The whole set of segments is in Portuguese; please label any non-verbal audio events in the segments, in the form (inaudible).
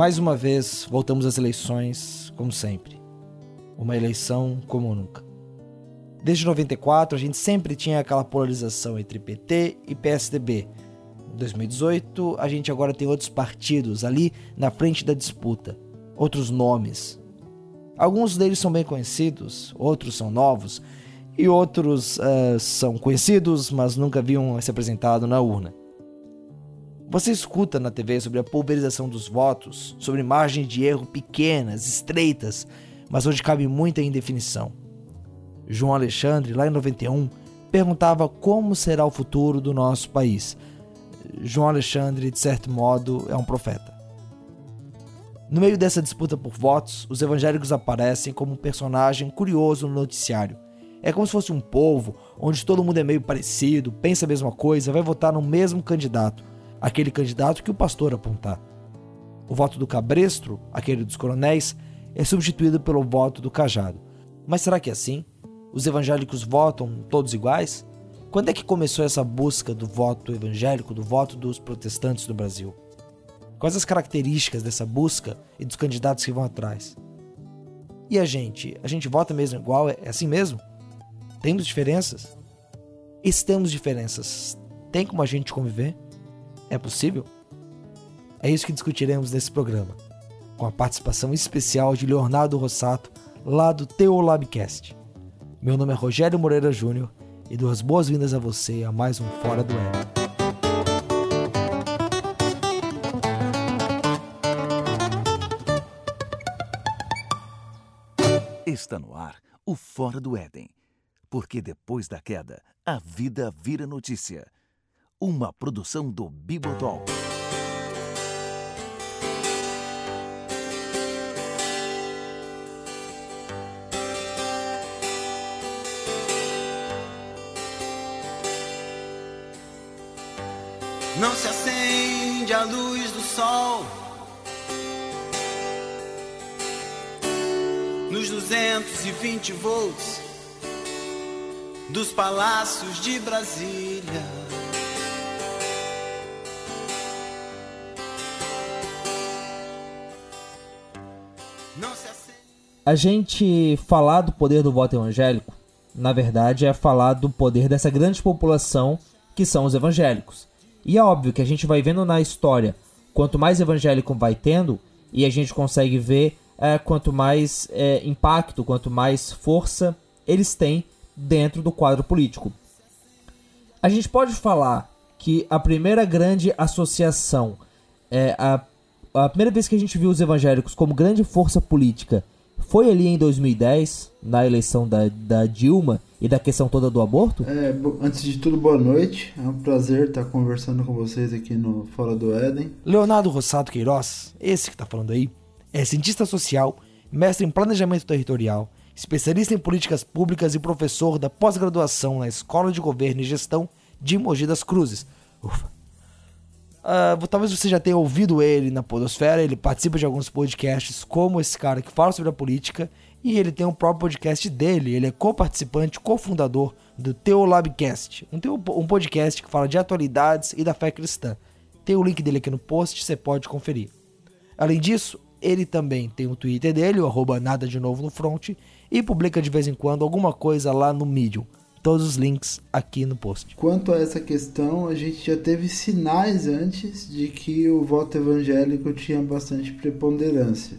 Mais uma vez, voltamos às eleições, como sempre. Uma eleição como nunca. Desde 94, a gente sempre tinha aquela polarização entre PT e PSDB. Em 2018, a gente agora tem outros partidos ali na frente da disputa, outros nomes. Alguns deles são bem conhecidos, outros são novos e outros uh, são conhecidos, mas nunca haviam se apresentado na urna. Você escuta na TV sobre a pulverização dos votos, sobre margens de erro pequenas, estreitas, mas onde cabe muita indefinição. João Alexandre, lá em 91, perguntava como será o futuro do nosso país. João Alexandre, de certo modo, é um profeta. No meio dessa disputa por votos, os evangélicos aparecem como um personagem curioso no noticiário. É como se fosse um povo onde todo mundo é meio parecido, pensa a mesma coisa, vai votar no mesmo candidato, aquele candidato que o pastor apontar. O voto do cabresto, aquele dos coronéis, é substituído pelo voto do cajado. Mas será que é assim? Os evangélicos votam todos iguais? Quando é que começou essa busca do voto evangélico, do voto dos protestantes no Brasil? Quais as características dessa busca e dos candidatos que vão atrás? E a gente? A gente vota mesmo igual? É assim mesmo? Temos diferenças? E se temos diferenças, tem como a gente conviver? É possível? É isso que discutiremos nesse programa, com a participação especial de Leonardo Rossato, lá do Teolabcast. Meu nome é Rogério Moreira Júnior e dou as boas-vindas a você a mais um Fora do Éden. Está no ar o Fora do Éden, porque depois da queda, a vida vira notícia uma produção do Bibotalk. Não se acende a luz do sol nos 220 volts dos palácios de Brasília. A gente falar do poder do voto evangélico, na verdade, é falar do poder dessa grande população que são os evangélicos. E é óbvio que a gente vai vendo na história, quanto mais evangélico vai tendo, e a gente consegue ver é, quanto mais é, impacto, quanto mais força eles têm dentro do quadro político. A gente pode falar que a primeira grande associação, é, a, a primeira vez que a gente viu os evangélicos como grande força política foi ali em 2010, na eleição da, da Dilma e da questão toda do aborto? É, antes de tudo, boa noite. É um prazer estar conversando com vocês aqui no Fora do Éden. Leonardo Rossato Queiroz, esse que está falando aí, é cientista social, mestre em planejamento territorial, especialista em políticas públicas e professor da pós-graduação na Escola de Governo e Gestão de Mogi das Cruzes. Ufa. Uh, talvez você já tenha ouvido ele na Podosfera, ele participa de alguns podcasts, como esse cara que fala sobre a política, e ele tem um próprio podcast dele. Ele é co-participante, cofundador do Teolabcast, um, um podcast que fala de atualidades e da fé cristã. Tem o link dele aqui no post, você pode conferir. Além disso, ele também tem o Twitter dele, o arroba nada de novo no front, e publica de vez em quando alguma coisa lá no Medium. Todos os links aqui no post. Quanto a essa questão, a gente já teve sinais antes de que o voto evangélico tinha bastante preponderância.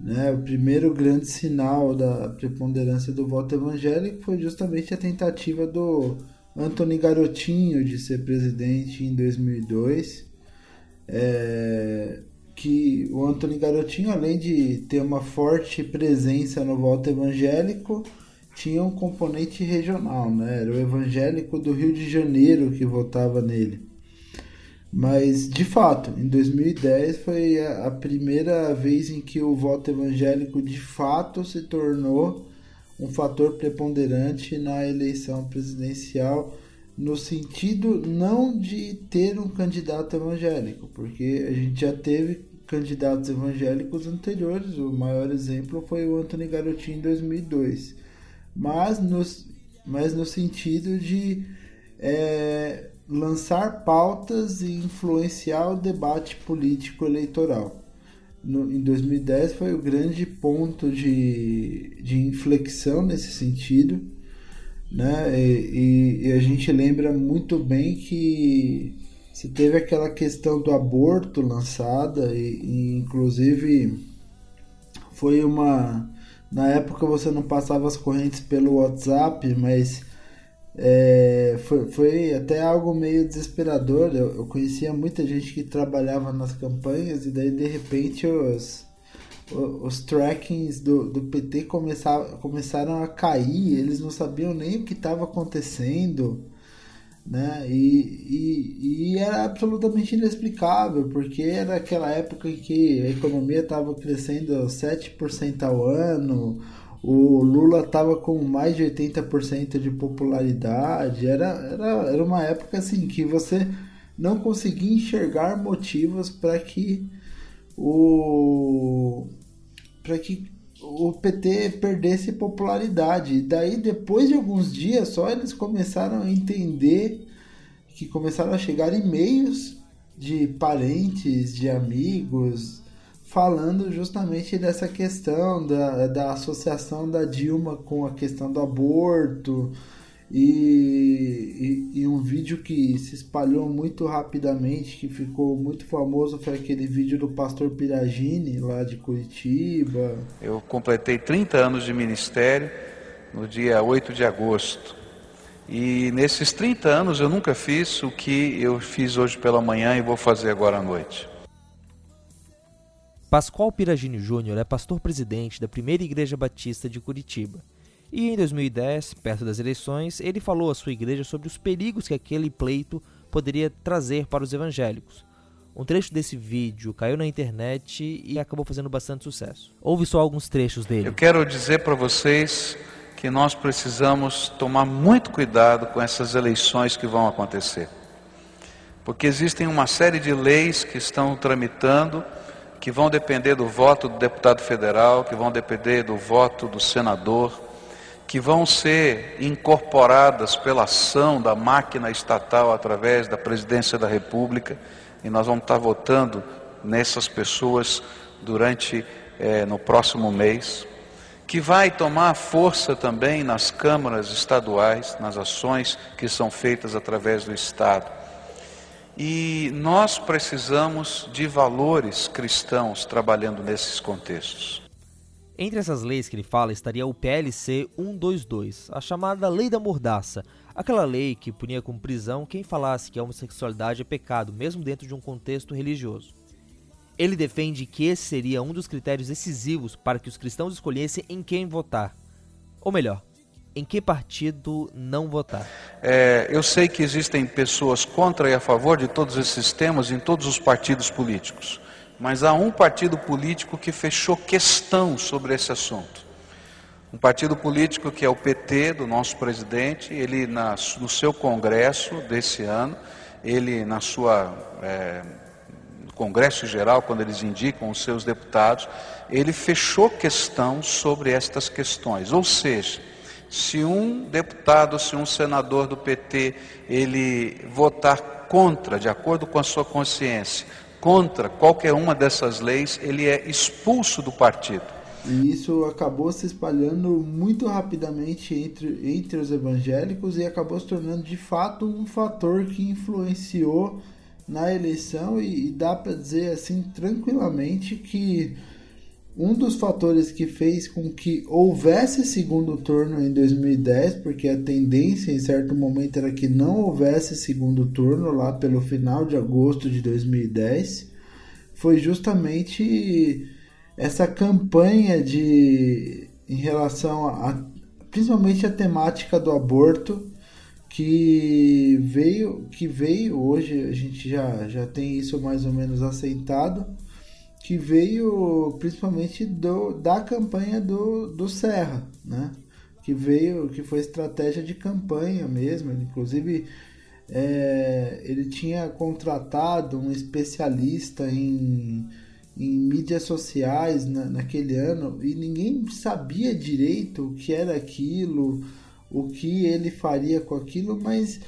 Né? O primeiro grande sinal da preponderância do voto evangélico foi justamente a tentativa do Anthony Garotinho de ser presidente em 2002. É, que o Anthony Garotinho, além de ter uma forte presença no voto evangélico, tinha um componente regional, né? Era o evangélico do Rio de Janeiro que votava nele. Mas, de fato, em 2010 foi a primeira vez em que o voto evangélico de fato se tornou um fator preponderante na eleição presidencial, no sentido não de ter um candidato evangélico, porque a gente já teve candidatos evangélicos anteriores, o maior exemplo foi o Anthony Garotinho em 2002 mas no, mas no sentido de é, lançar pautas e influenciar o debate político eleitoral. no, em 2010 foi o grande ponto de, de inflexão nesse sentido, né? E, e, e a gente lembra muito bem que se teve aquela questão do aborto lançada e, e inclusive foi uma na época você não passava as correntes pelo WhatsApp, mas é, foi, foi até algo meio desesperador. Eu, eu, conhecia muita gente que trabalhava nas campanhas e daí de repente os, os, os trackings do, do PT começaram, começaram a cair, eles não sabiam nem o que estava acontecendo. Né? E, e, e, era absolutamente inexplicável, porque era aquela época em que a economia estava crescendo 7% ao ano, o Lula estava com mais de 80% de popularidade. Era, era, era uma época assim que você não conseguia enxergar motivos para que o para que o PT perdesse popularidade. E daí depois de alguns dias só eles começaram a entender que começaram a chegar e-mails de parentes, de amigos, falando justamente dessa questão da, da associação da Dilma com a questão do aborto. E, e, e, um vídeo que se espalhou muito rapidamente, que ficou muito famoso, foi aquele vídeo do pastor Piragini, lá de Curitiba. Eu completei 30 anos de ministério no dia 8 de agosto. E nesses 30 anos eu nunca fiz o que eu fiz hoje pela manhã e vou fazer agora à noite. Pascoal Piragini Júnior é pastor-presidente da Primeira Igreja Batista de Curitiba. E em 2010, perto das eleições, ele falou à sua igreja sobre os perigos que aquele pleito poderia trazer para os evangélicos. Um trecho desse vídeo caiu na internet e acabou fazendo bastante sucesso. Ouve só alguns trechos dele. Eu quero dizer para vocês que nós precisamos tomar muito cuidado com essas eleições que vão acontecer. Porque existem uma série de leis que estão tramitando que vão depender do voto do deputado federal, que vão depender do voto do senador, que vão ser incorporadas pela ação da máquina estatal através da presidência da República, e nós vamos estar votando nessas pessoas durante eh, no próximo mês, que vai tomar força também nas câmaras estaduais, nas ações que são feitas através do Estado. E nós precisamos de valores cristãos trabalhando nesses contextos. Entre essas leis que ele fala estaria o PLC 122, a chamada Lei da Mordaça, aquela lei que punia com prisão quem falasse que a homossexualidade é pecado, mesmo dentro de um contexto religioso. Ele defende que esse seria um dos critérios decisivos para que os cristãos escolhessem em quem votar. Ou melhor, em que partido não votar? É, eu sei que existem pessoas contra e a favor de todos esses temas em todos os partidos políticos, mas há um partido político que fechou questão sobre esse assunto. Um partido político que é o PT, do nosso presidente, ele no seu congresso desse ano, ele na sua é, Congresso Geral, quando eles indicam os seus deputados, ele fechou questão sobre estas questões. Ou seja, se um deputado, se um senador do PT, ele votar contra, de acordo com a sua consciência, contra qualquer uma dessas leis, ele é expulso do partido. E isso acabou se espalhando muito rapidamente entre, entre os evangélicos e acabou se tornando de fato um fator que influenciou na eleição e, e dá para dizer assim tranquilamente que um dos fatores que fez com que houvesse segundo turno em 2010, porque a tendência em certo momento era que não houvesse segundo turno lá pelo final de agosto de 2010, foi justamente essa campanha de em relação a principalmente a temática do aborto que veio que veio hoje a gente já já tem isso mais ou menos aceitado que veio principalmente do, da campanha do, do Serra, né? Que veio, que foi estratégia de campanha mesmo. Inclusive, é, ele tinha contratado um especialista em, em mídias sociais na, naquele ano e ninguém sabia direito o que era aquilo, o que ele faria com aquilo, mas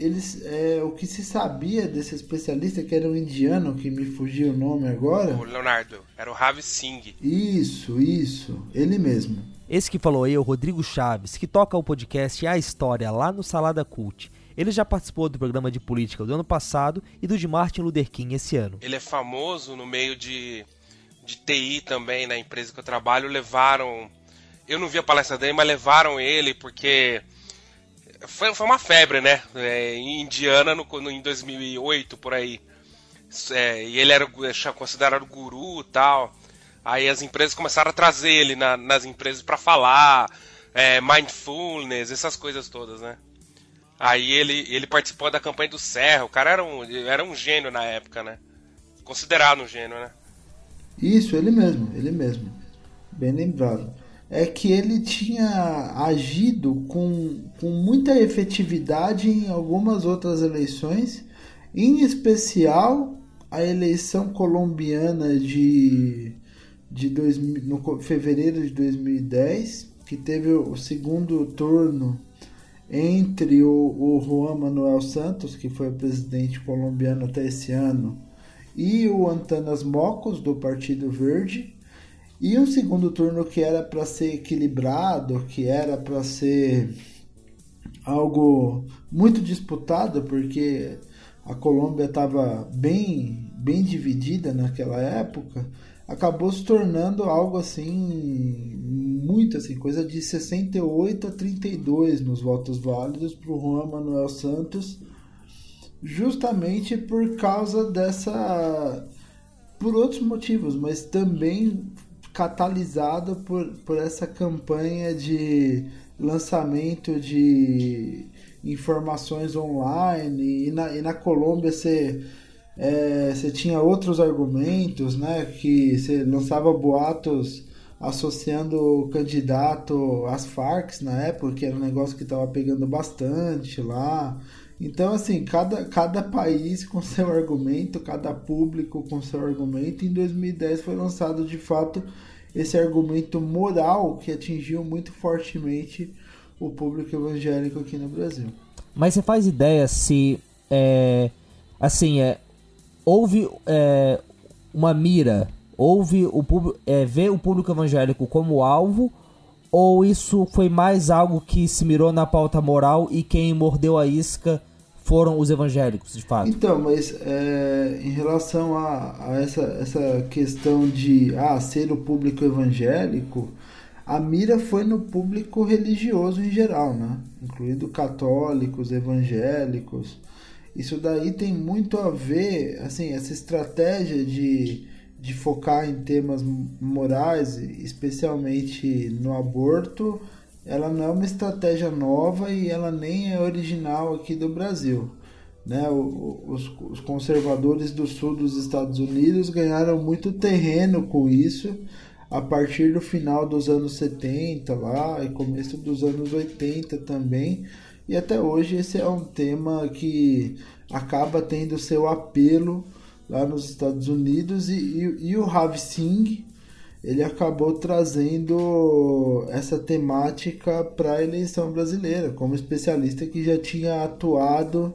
eles, é, o que se sabia desse especialista, que era um indiano, que me fugiu o nome agora. O Leonardo, era o Ravi Singh. Isso, isso, ele mesmo. Esse que falou aí é o Rodrigo Chaves, que toca o podcast A História lá no Salada Cult. Ele já participou do programa de política do ano passado e do de Martin Luther King esse ano. Ele é famoso no meio de, de TI também, na empresa que eu trabalho, levaram. Eu não vi a palestra dele, mas levaram ele porque foi, foi uma febre, né? É, em Indiana no, no, em 2008, por aí. É, e ele era considerado guru tal. Aí as empresas começaram a trazer ele na, nas empresas para falar, é, mindfulness, essas coisas todas, né? Aí ele, ele participou da campanha do Serra. O cara era um, era um gênio na época, né? Considerado um gênio, né? Isso, ele mesmo, ele mesmo. Bem lembrado é que ele tinha agido com, com muita efetividade em algumas outras eleições, em especial a eleição colombiana de, de dois, no fevereiro de 2010, que teve o segundo turno entre o, o Juan Manuel Santos, que foi presidente colombiano até esse ano, e o Antanas Mocos, do Partido Verde e um segundo turno que era para ser equilibrado, que era para ser algo muito disputado, porque a Colômbia estava bem, bem dividida naquela época, acabou se tornando algo assim, muito assim, coisa de 68 a 32 nos votos válidos para o Juan Manuel Santos, justamente por causa dessa. por outros motivos, mas também catalisado por, por essa campanha de lançamento de informações online. E na, e na Colômbia você é, você tinha outros argumentos né? Que você lançava boatos associando o candidato às Farc na época que era um negócio que estava pegando bastante lá então, assim, cada, cada país com seu argumento, cada público com seu argumento. Em 2010 foi lançado de fato esse argumento moral que atingiu muito fortemente o público evangélico aqui no Brasil. Mas você faz ideia se, é, assim, é, houve é, uma mira, houve o público, é, ver o público evangélico como alvo ou isso foi mais algo que se mirou na pauta moral e quem mordeu a isca foram os evangélicos, de fato. Então, mas é, em relação a, a, essa, essa questão de ah, ser o público evangélico, a mira foi no público religioso em geral, né? incluindo católicos, evangélicos. Isso daí tem muito a ver, assim, essa estratégia de, de focar em temas morais, especialmente no aborto, ela não é uma estratégia nova e ela nem é original aqui do Brasil. Né? Os, os conservadores do sul dos Estados Unidos ganharam muito terreno com isso a partir do final dos anos 70 lá e começo dos anos 80 também. E até hoje esse é um tema que acaba tendo seu apelo lá nos Estados Unidos e, e, e o Rav Singh, ele acabou trazendo essa temática para a eleição brasileira, como especialista que já tinha atuado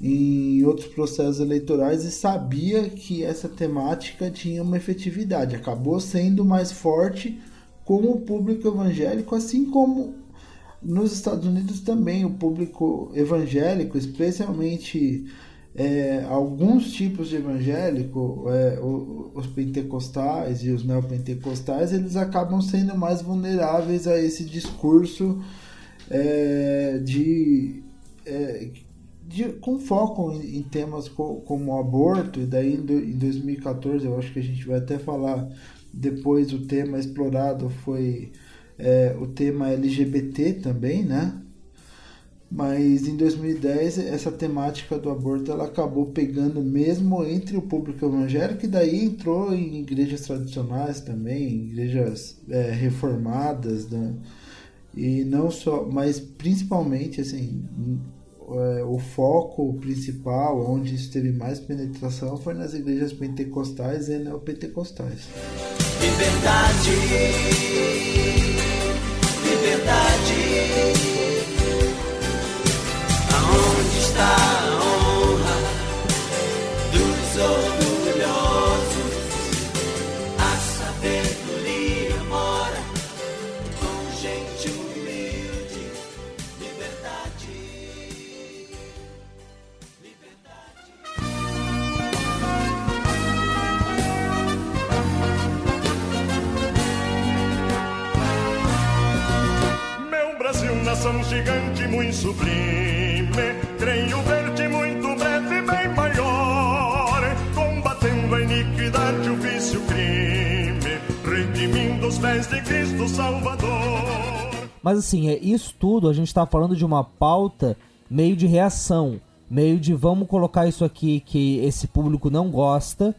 em outros processos eleitorais e sabia que essa temática tinha uma efetividade. Acabou sendo mais forte com o público evangélico, assim como nos Estados Unidos também o público evangélico, especialmente é, alguns tipos de evangélico, é, os pentecostais e os neopentecostais, eles acabam sendo mais vulneráveis a esse discurso é, de, é, de, com foco em, em temas co, como aborto, e daí em 2014 eu acho que a gente vai até falar depois o tema explorado foi é, o tema LGBT também, né? Mas em 2010 essa temática do aborto ela acabou pegando mesmo entre o público evangélico e daí entrou em igrejas tradicionais também, igrejas é, reformadas, né? e não só, mas principalmente assim é, o foco principal, onde isso teve mais penetração, foi nas igrejas pentecostais e neopentecostais. Liberdade, liberdade. da honra dos orgulhosos. A sabedoria mora com gente humilde. Liberdade. Liberdade. Meu Brasil, nação gigante, muito sublime Creio ver-te muito breve, bem maior, combatendo a iniquidade, o vício, o crime, redimindo os pés de Cristo Salvador. Mas assim, é isso tudo, a gente tá falando de uma pauta meio de reação, meio de vamos colocar isso aqui que esse público não gosta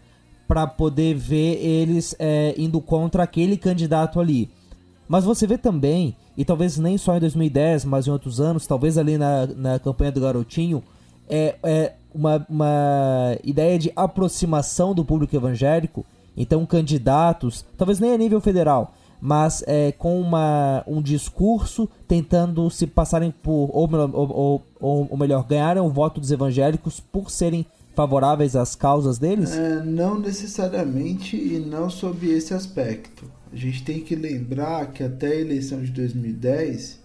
para poder ver eles é, indo contra aquele candidato ali. Mas você vê também, e talvez nem só em 2010, mas em outros anos, talvez ali na, na campanha do Garotinho, é, é uma, uma ideia de aproximação do público evangélico. Então, candidatos, talvez nem a nível federal, mas é, com uma, um discurso tentando se passarem por, ou, ou, ou, ou melhor, ganharem o voto dos evangélicos por serem favoráveis às causas deles? É, não necessariamente e não sob esse aspecto. A gente tem que lembrar que até a eleição de 2010,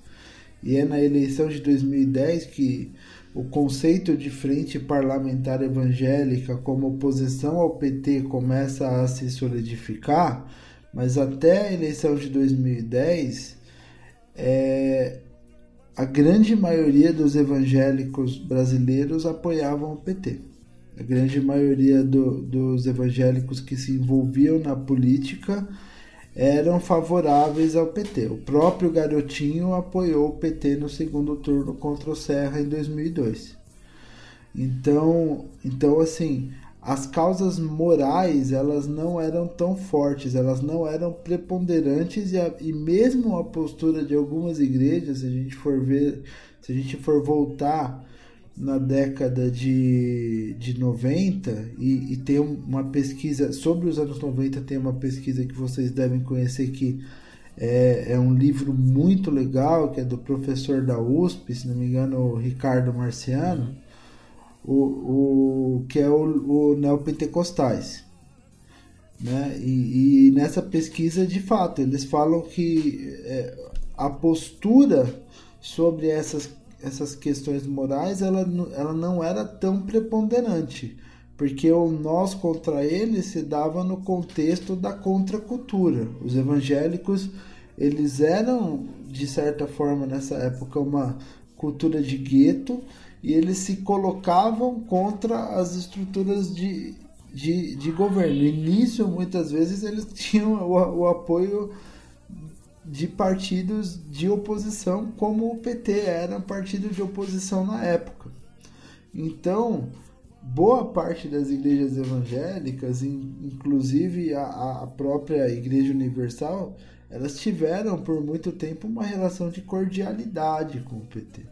e é na eleição de 2010 que o conceito de frente parlamentar evangélica como oposição ao PT começa a se solidificar, mas até a eleição de 2010, é, a grande maioria dos evangélicos brasileiros apoiavam o PT. A grande maioria do, dos evangélicos que se envolviam na política eram favoráveis ao PT. O próprio Garotinho apoiou o PT no segundo turno contra o Serra em 2002. Então, então assim, as causas morais elas não eram tão fortes, elas não eram preponderantes e, a, e mesmo a postura de algumas igrejas, se a gente for ver, se a gente for voltar na década de, de 90 e, e tem uma pesquisa sobre os anos 90 tem uma pesquisa que vocês devem conhecer que é, é um livro muito legal que é do professor da USP se não me engano Ricardo Marciano o, o que é o, o neopentecostais né? E, e, nessa pesquisa de fato eles falam que é, a postura sobre essas essas questões morais ela, ela não era tão preponderante, porque o nós contra ele se dava no contexto da contracultura. Os evangélicos eles eram de certa forma nessa época uma cultura de gueto e eles se colocavam contra as estruturas de, de, de governo. No início, muitas vezes, eles tinham o, o apoio de partidos de oposição, como o PT era um partido de oposição na época. Então, boa parte das igrejas evangélicas, inclusive a, a própria Igreja Universal, elas tiveram por muito tempo uma relação de cordialidade com o PT.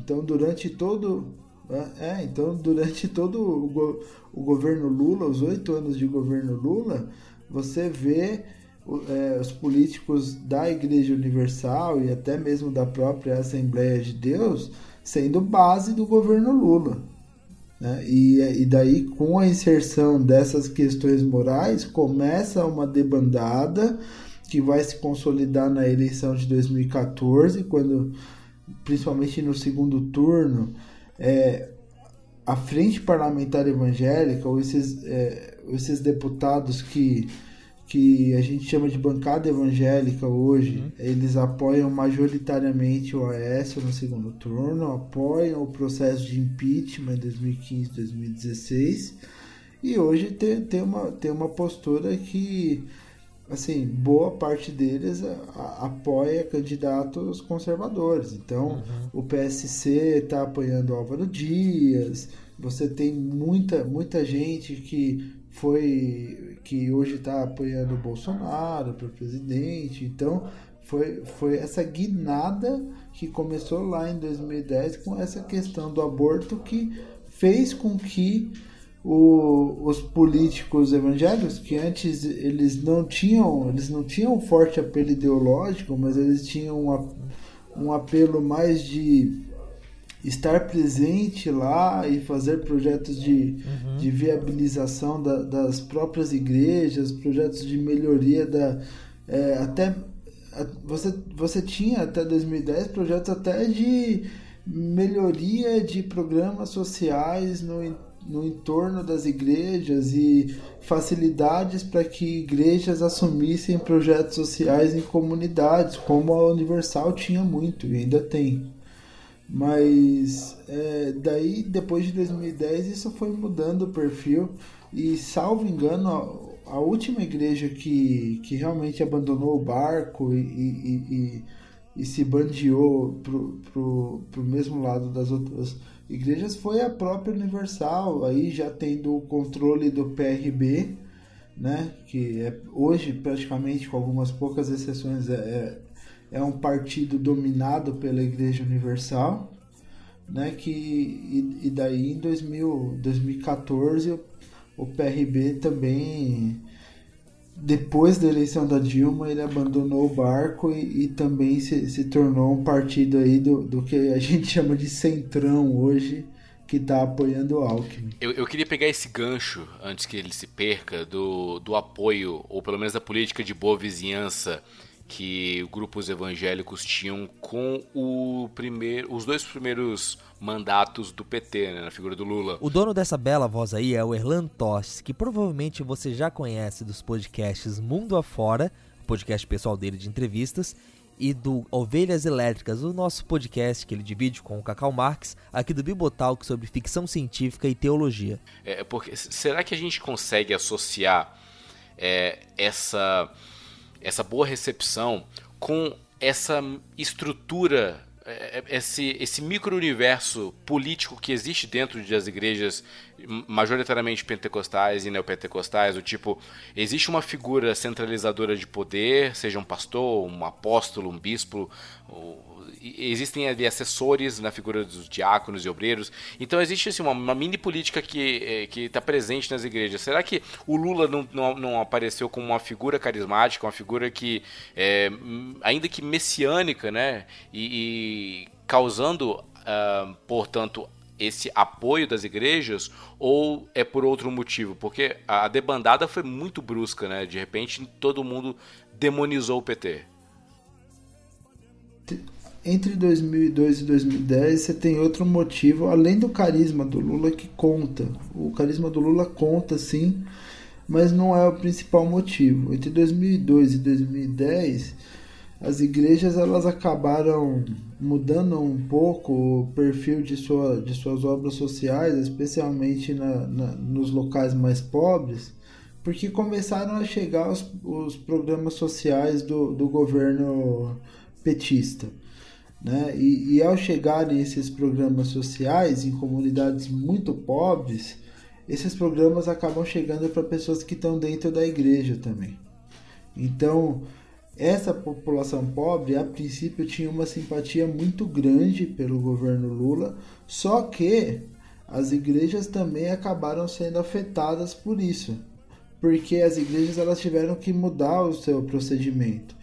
Então, durante todo é, então durante todo o, go, o governo Lula, os oito anos de governo Lula, você vê os políticos da Igreja Universal e até mesmo da própria Assembleia de Deus sendo base do governo Lula. Né? E, e daí, com a inserção dessas questões morais, começa uma debandada que vai se consolidar na eleição de 2014, quando, principalmente no segundo turno, é, a Frente Parlamentar Evangélica, ou esses, é, esses deputados que que a gente chama de bancada evangélica hoje, uhum. eles apoiam majoritariamente o Aécio no segundo turno, apoiam o processo de impeachment em 2015, 2016, e hoje tem, tem, uma, tem uma postura que, assim, boa parte deles a, a, apoia candidatos conservadores. Então, uhum. o PSC está apoiando Álvaro Dias, você tem muita, muita gente que foi que hoje está apoiando o Bolsonaro para presidente. Então foi, foi essa guinada que começou lá em 2010 com essa questão do aborto que fez com que o, os políticos evangélicos que antes eles não tinham eles não tinham um forte apelo ideológico mas eles tinham um, um apelo mais de estar presente lá e fazer projetos de, uhum. de viabilização da, das próprias igrejas, projetos de melhoria da. É, até você, você tinha até 2010 projetos até de melhoria de programas sociais no, no entorno das igrejas e facilidades para que igrejas assumissem projetos sociais em comunidades, como a Universal tinha muito e ainda tem. Mas é, daí, depois de 2010, isso foi mudando o perfil. E, salvo engano, a, a última igreja que, que realmente abandonou o barco e, e, e, e se bandeou pro, pro, pro mesmo lado das outras igrejas foi a própria Universal, aí já tendo o controle do PRB, né, que é, hoje praticamente com algumas poucas exceções é, é, um partido dominado pela Igreja Universal, né, que e, e daí em 2000, 2014 o PRB também depois da eleição da Dilma, ele abandonou o barco e, e também se, se, tornou um partido aí do, do que a gente (laughs) chama de centrão hoje, que está apoiando o Alckmin. Eu, eu, queria pegar esse gancho, antes que ele se perca, do, do apoio, ou pelo menos da política de boa vizinhança que grupos evangélicos tinham com o primeiro, os dois primeiros mandatos do PT, né, na figura do Lula. O dono dessa bela voz aí é o Erlan Toss, que provavelmente você já conhece dos podcasts Mundo Afora, podcast pessoal dele de entrevistas, e do Ovelhas Elétricas, o nosso podcast que ele divide com o Cacau Marx, aqui do Bibotalk sobre ficção científica e teologia. É, porque será que a gente consegue associar é, essa essa boa recepção com essa estrutura, é, é, esse, esse micro-universo político que existe dentro das igrejas majoritariamente pentecostais e neopentecostais, do tipo, existe uma figura centralizadora de poder, seja um pastor, um apóstolo, um bispo, existem ali assessores na figura dos diáconos e obreiros. Então existe assim, uma, uma mini política que está presente nas igrejas. Será que o Lula não, não, não, apareceu como uma figura carismática, uma figura que é, ainda que messiânica, né, e, e causando, uh, portanto, esse apoio das igrejas ou é por outro motivo? Porque a debandada foi muito brusca, né? De repente todo mundo demonizou o PT entre 2002 e 2010 você tem outro motivo, além do carisma do Lula que conta. O carisma do Lula conta sim, mas não é o principal motivo. Entre 2002 e 2010, as igrejas elas acabaram mudando um pouco o perfil de, sua, de suas obras sociais, especialmente na, na, nos locais mais pobres, porque começaram a chegar os, os programas sociais do, do governo petista. Né? E, e ao chegarem esses programas sociais em comunidades muito pobres, esses programas acabam chegando para pessoas que estão dentro da igreja também. Então, essa população pobre, a princípio, tinha uma simpatia muito grande pelo governo Lula, só que as igrejas também acabaram sendo afetadas por isso, porque as igrejas elas tiveram que mudar o seu procedimento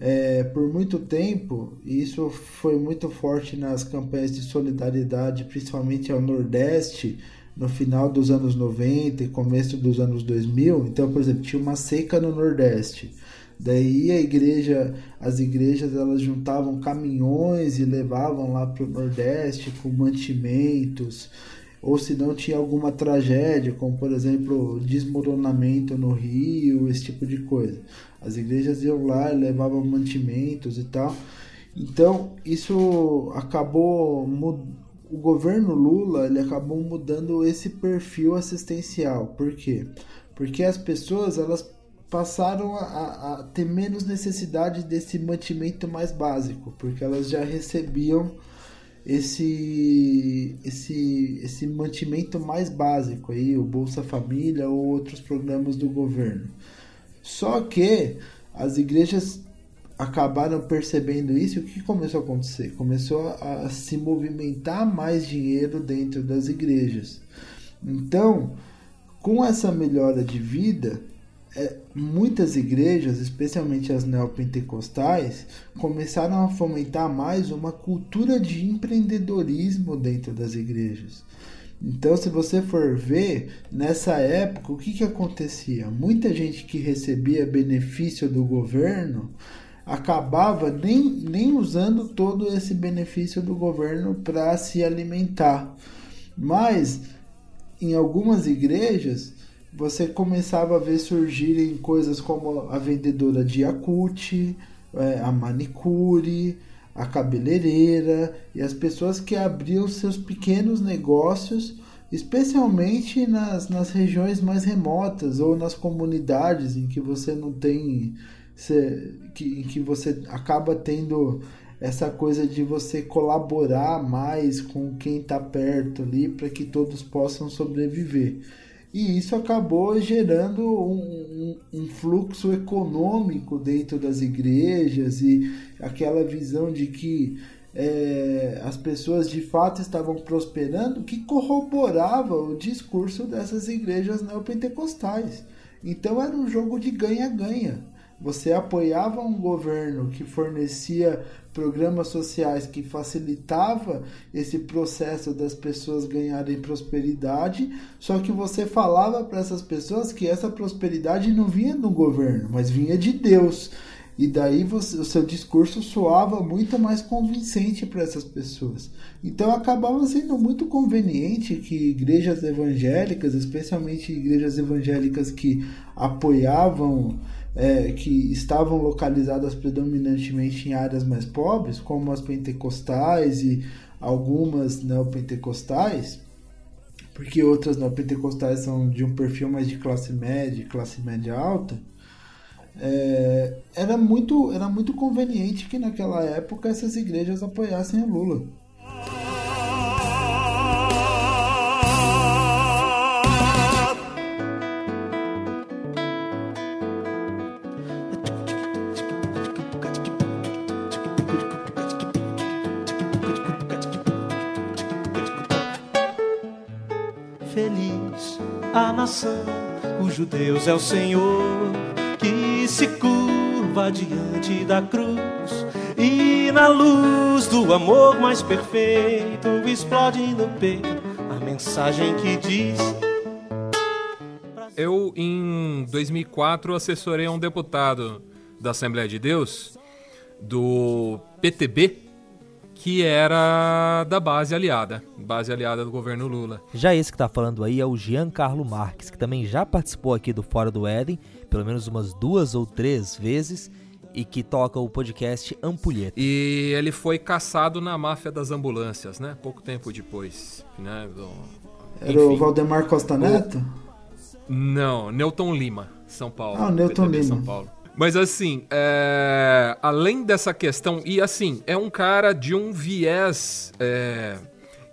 é, por muito tempo, e isso foi muito forte nas campanhas de solidariedade, principalmente ao Nordeste, no final dos anos 90 e começo dos anos 2000. Então, por exemplo, tinha uma seca no Nordeste. Daí a igreja, as igrejas elas juntavam caminhões e levavam lá para o Nordeste com mantimentos, ou se não tinha alguma tragédia, como por exemplo desmoronamento no rio, esse tipo de coisa. As igrejas iam lá e levavam mantimentos e tal. Então, isso acabou o governo Lula, ele acabou mudando esse perfil assistencial. Por quê? Porque as pessoas, elas passaram a, a ter menos necessidade desse mantimento mais básico, porque elas já recebiam esse esse esse mantimento mais básico aí, o Bolsa Família ou outros programas do governo. Só que as igrejas acabaram percebendo isso e o que começou a acontecer? Começou a, a se movimentar mais dinheiro dentro das igrejas. Então, com essa melhora de vida, é, muitas igrejas, especialmente as neopentecostais, começaram a fomentar mais uma cultura de empreendedorismo dentro das igrejas. Então, se você for ver, nessa época, o que, que acontecia? Muita gente que recebia benefício do governo acabava nem, nem usando todo esse benefício do governo para se alimentar. Mas em algumas igrejas você começava a ver surgirem coisas como a vendedora de Yakut, é, a manicure, a cabeleireira e as pessoas que abriam seus pequenos negócios, especialmente nas, nas regiões mais remotas ou nas comunidades em que você não tem. Se, que, em que você acaba tendo essa coisa de você colaborar mais com quem está perto ali para que todos possam sobreviver. E isso acabou gerando um, um, um, fluxo econômico dentro das igrejas e aquela visão de que é, as pessoas de fato estavam prosperando, que corroborava o discurso dessas igrejas neopentecostais. Então era um jogo de ganha-ganha. Você apoiava um governo que fornecia programas sociais que facilitava esse processo das pessoas ganharem prosperidade, só que você falava para essas pessoas que essa prosperidade não vinha do governo, mas vinha de Deus. E daí você, o seu discurso soava muito mais convincente para essas pessoas. Então acabava sendo muito conveniente que igrejas evangélicas, especialmente igrejas evangélicas que apoiavam é, que estavam localizadas predominantemente em áreas mais pobres, como as pentecostais e algumas neopentecostais, porque outras neopentecostais são de um perfil mais de classe média, classe média alta, é, era, muito, era muito conveniente que naquela época essas igrejas apoiassem o Lula. A nação cujo Deus é o Senhor, que se curva diante da cruz e na luz do amor mais perfeito explode no peito a mensagem que diz. Eu, em 2004, assessorei um deputado da Assembleia de Deus, do PTB, que era da base aliada, base aliada do governo Lula. Já esse que está falando aí é o Giancarlo Marques, que também já participou aqui do Fora do Éden, pelo menos umas duas ou três vezes, e que toca o podcast Ampulheta. E ele foi caçado na máfia das ambulâncias, né? Pouco tempo depois. Né? Do... Era o Valdemar Costa Neto? O... Não, Newton Lima, São Paulo. Ah, Newton Lima. São Paulo. Mas assim, é... além dessa questão, e assim, é um cara de um viés é...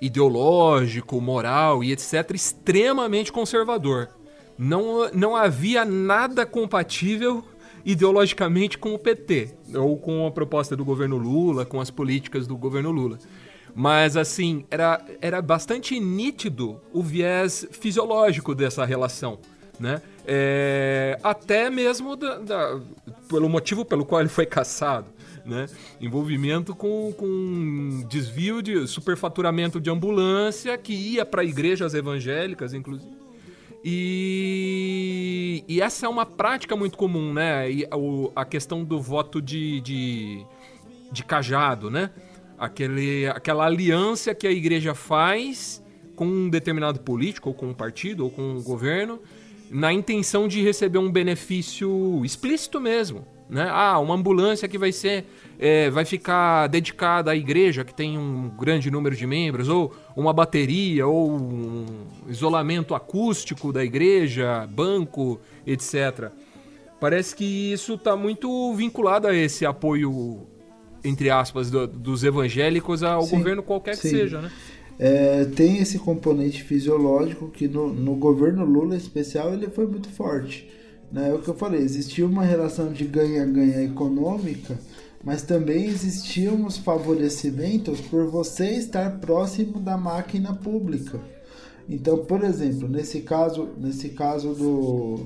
ideológico, moral e etc., extremamente conservador. Não, não havia nada compatível ideologicamente com o PT, ou com a proposta do governo Lula, com as políticas do governo Lula. Mas, assim, era, era bastante nítido o viés fisiológico dessa relação, né? É, até mesmo da, da, pelo motivo pelo qual ele foi caçado. Né? Envolvimento com, com desvio de superfaturamento de ambulância que ia para igrejas evangélicas, inclusive. E, e, essa é uma prática muito comum, né? E, o, a questão do voto de, de, de cajado, né? Aquele, aquela aliança que a igreja faz com um determinado político, ou com um partido, ou com um governo, na intenção de receber um benefício explícito mesmo. Né? Ah, uma ambulância que vai ser é, vai ficar dedicada à igreja que tem um grande número de membros, ou uma bateria, ou um isolamento acústico da igreja, banco, etc. Parece que isso está muito vinculado a esse apoio, entre aspas, do, dos evangélicos ao sim, governo qualquer sim. que seja, né? É, tem esse componente fisiológico que no, no governo Lula em especial ele foi muito forte. Né? É o que eu falei, existia uma relação de ganha-ganha econômica, mas também existiam os favorecimentos por você estar próximo da máquina pública. Então, por exemplo, nesse caso, nesse caso do,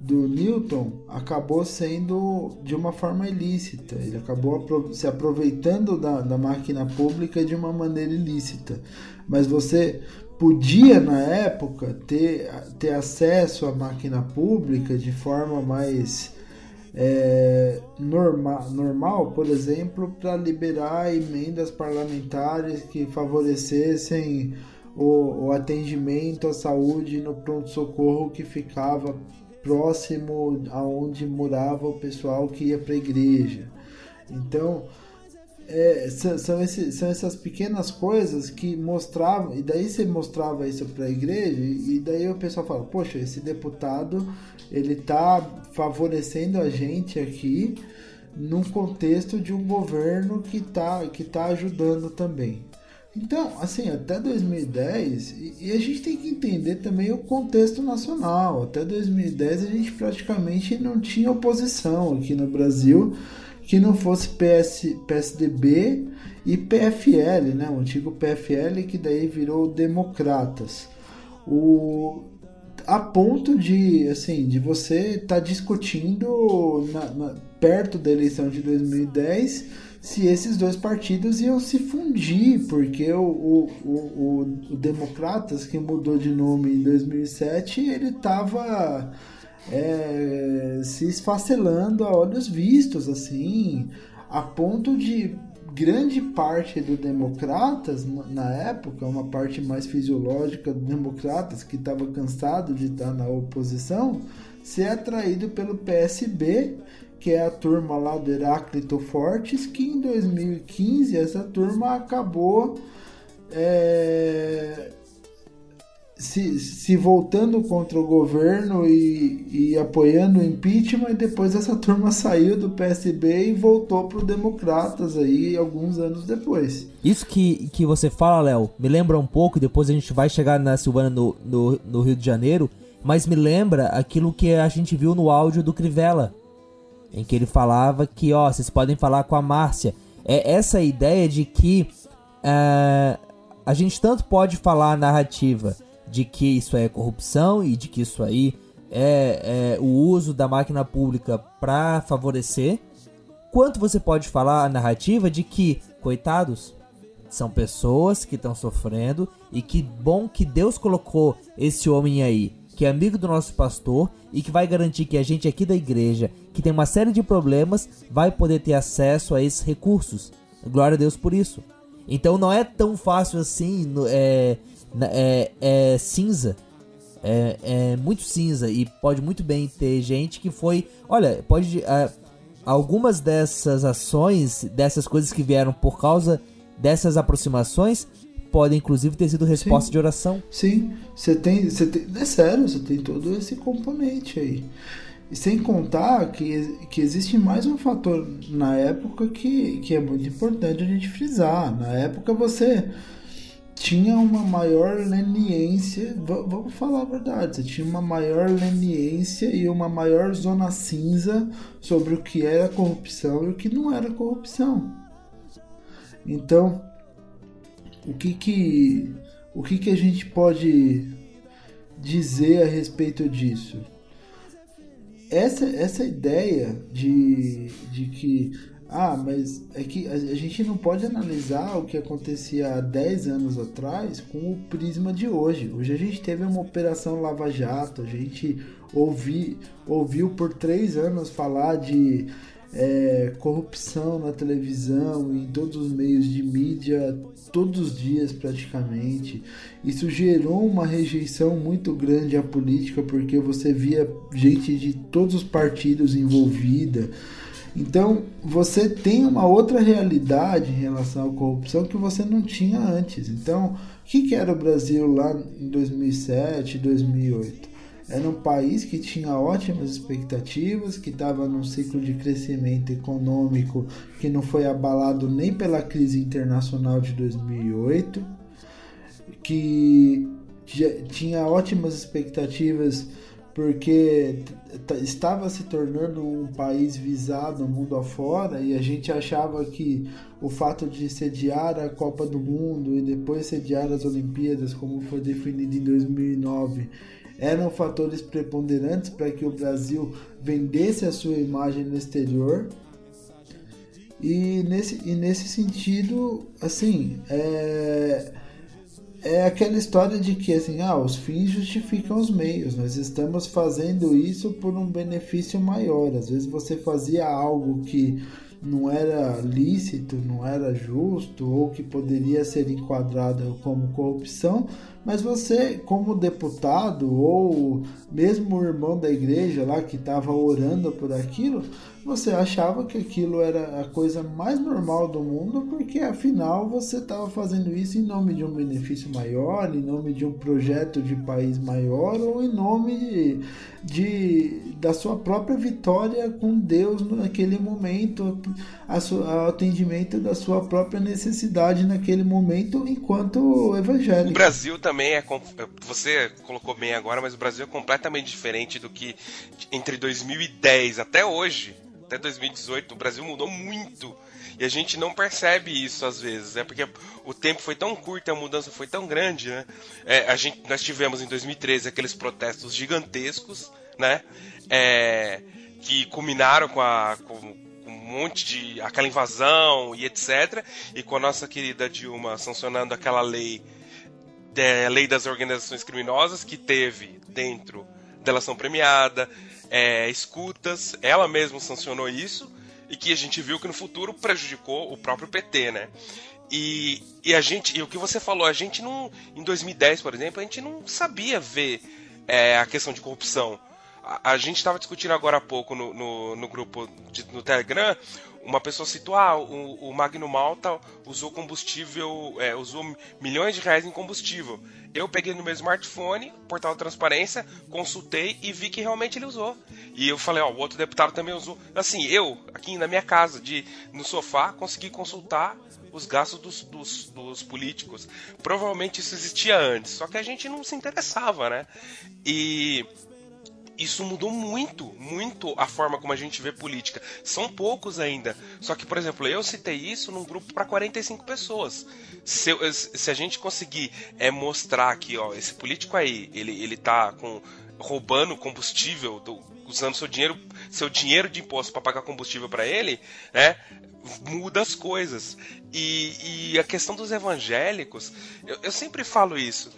do Newton acabou sendo de uma forma ilícita. Ele acabou se aproveitando da, da máquina pública de uma maneira ilícita. Mas você podia, na época, ter, ter acesso à máquina pública de forma mais é, norma, normal, por exemplo, para liberar emendas parlamentares que favorecessem o, o atendimento à saúde no pronto-socorro que ficava próximo aonde morava o pessoal que ia para a igreja. Então, é, são, são, são, essas pequenas coisas que mostravam, e daí você mostrava isso para a igreja, e daí o pessoal fala: Poxa, esse deputado ele tá favorecendo a gente aqui num contexto de um governo que tá, que tá ajudando também. Então, assim, até 2010, e, e a gente tem que entender também o contexto nacional. Até 2010 a gente praticamente não tinha oposição aqui no Brasil que não fosse PS, PSDB e PFL, né? O antigo PFL que daí virou Democratas. O, a ponto de assim de você estar tá discutindo na, na, perto da eleição de 2010 se esses dois partidos iam se fundir, porque o, o, o, o Democratas, que mudou de nome em 2007, ele estava é, se esfacelando a olhos vistos, assim, a ponto de grande parte do Democratas, na época, uma parte mais fisiológica do Democratas, que estava cansado de estar na oposição, ser atraído pelo PSB, que é a turma lá do Heráclito Fortes, que em 2015 essa turma acabou é, se, se voltando contra o governo e, e apoiando o impeachment, e depois essa turma (laughs) saiu do PSB e voltou para o Democratas aí alguns anos depois. Isso que, que você fala, Léo, me lembra um pouco, depois a gente vai chegar na Silvana no, no, no Rio de Janeiro, mas me lembra aquilo que a gente viu no áudio do Crivella, em que ele falava que, ó, vocês podem falar com a Márcia. É essa ideia de que uh, a gente tanto pode falar a narrativa de que isso é corrupção e de que isso aí é, é o uso da máquina pública para favorecer, quanto você pode falar a narrativa de que, coitados, são pessoas que estão sofrendo e que bom que Deus colocou esse homem aí, que é amigo do nosso pastor e que vai garantir que a gente aqui da igreja, que tem uma série de problemas, vai poder ter acesso a esses recursos. Glória a Deus por isso. Então não é tão fácil assim é, é, é cinza. É, é, muito cinza e pode muito bem ter gente que foi. Olha, pode. É, algumas dessas ações, dessas coisas que vieram por causa dessas aproximações, podem inclusive ter sido resposta sim, de oração. Sim, você tem, você tem. É sério, você tem todo esse componente aí. E sem contar que, que existe mais um fator na época que, que é muito importante a gente frisar. Na época você tinha uma maior leniência, vamos falar a verdade, você tinha uma maior leniência e uma maior zona cinza sobre o que era corrupção e o que não era corrupção. Então, o que que o que que a gente pode dizer a respeito disso? Essa, essa ideia de, de que ah, mas é que a gente não pode analisar o que acontecia há 10 anos atrás com o prisma de hoje. Hoje a gente teve uma operação Lava Jato, a gente ouvi, ouviu por três anos falar de é, corrupção na televisão, em todos os meios de mídia, todos os dias praticamente. Isso gerou uma rejeição muito grande à política, porque você via gente de todos os partidos envolvida. Então você tem uma outra realidade em relação à corrupção que você não tinha antes. Então, o que, que era o Brasil lá em 2007, 2008? Era um país que tinha ótimas expectativas, que estava num ciclo de crescimento econômico que não foi abalado nem pela crise internacional de 2008, que tinha ótimas expectativas porque estava se tornando um país visado mundo afora e a gente achava que o fato de sediar a Copa do Mundo e depois sediar as Olimpíadas, como foi definido em 2009, eram fatores preponderantes para que o Brasil vendesse a sua imagem no exterior. E nesse, e nesse sentido, assim, é, é aquela história de que assim, ah, os fins justificam os meios. Nós estamos fazendo isso por um benefício maior. Às vezes você fazia algo que não era lícito, não era justo ou que poderia ser enquadrado como corrupção, mas você, como deputado ou mesmo o irmão da igreja lá que estava orando por aquilo, você achava que aquilo era a coisa mais normal do mundo, porque afinal você estava fazendo isso em nome de um benefício maior, em nome de um projeto de país maior ou em nome de, de da sua própria vitória com Deus naquele momento, a atendimento da sua própria necessidade naquele momento enquanto evangélico. O Brasil também é você colocou bem agora, mas o Brasil é completamente diferente do que entre 2010 até hoje até 2018, o Brasil mudou muito. E a gente não percebe isso às vezes, é porque o tempo foi tão curto, a mudança foi tão grande, né? É, a gente, nós tivemos em 2013 aqueles protestos gigantescos, né? É, que culminaram com, a, com, com, um monte de aquela invasão e etc. E com a nossa querida Dilma sancionando aquela lei, é, lei das organizações criminosas que teve dentro delação premiada, é, escutas, ela mesma sancionou isso e que a gente viu que no futuro prejudicou o próprio PT, né? E, e a gente, e o que você falou, a gente não, em 2010, por exemplo, a gente não sabia ver é, a questão de corrupção. A, a gente estava discutindo agora há pouco no, no, no grupo de, no Telegram uma pessoa citou, ah, o, o Magno Malta usou combustível, é, usou milhões de reais em combustível. Eu peguei no meu smartphone, portal transparência, consultei e vi que realmente ele usou. E eu falei, ó, o outro deputado também usou. Assim, eu, aqui na minha casa, de no sofá, consegui consultar os gastos dos, dos, dos, políticos. Provavelmente isso existia antes, só que a gente não se interessava, né? E isso mudou muito, muito a forma como a gente vê política. São poucos ainda. Só que, por exemplo, eu citei isso num grupo para 45 pessoas. Se, se, a gente conseguir é, mostrar que, ó, esse político aí, ele, ele tá com, roubando combustível, do, usando seu dinheiro, seu dinheiro de imposto para pagar combustível para ele, né? Muda as coisas. E, e a questão dos evangélicos, eu, eu sempre falo isso.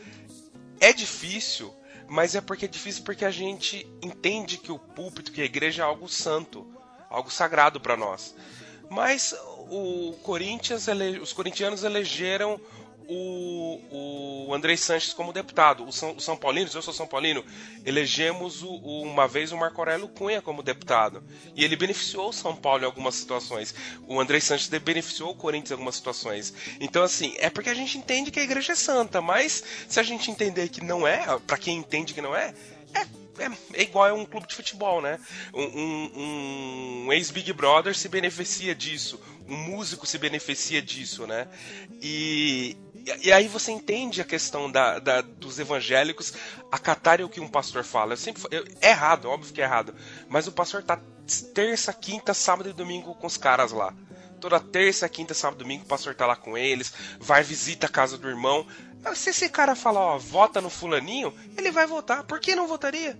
É difícil mas é porque é difícil porque a gente entende que o púlpito, que a igreja é algo santo, algo sagrado para nós. Mas o Corinthians, os corintianos elegeram o, o Andrei Sanches como deputado. O São, o São Paulino, eu sou São Paulino, elegemos o, o, uma vez o Marco Aurélio Cunha como deputado. E ele beneficiou o São Paulo em algumas situações. O Andrei Sanches beneficiou o Corinthians em algumas situações. Então, assim, é porque a gente entende que a igreja é santa, mas se a gente entender que não é, para quem entende que não é, é é, é, igual a um clube de futebol, né? Um, um, um ex-Big Brother se beneficia disso, um músico se beneficia disso, né? E, e aí você entende a questão da, da, dos evangélicos acatarem o que um pastor fala. Eu sempre, eu, é errado, óbvio que é errado. Mas o pastor tá terça, quinta, sábado e domingo com os caras lá. Toda terça, quinta, sábado e domingo o pastor tá lá com eles, vai visita a casa do irmão. Se esse cara falar, ó, vota no fulaninho, ele vai votar. Por que não votaria?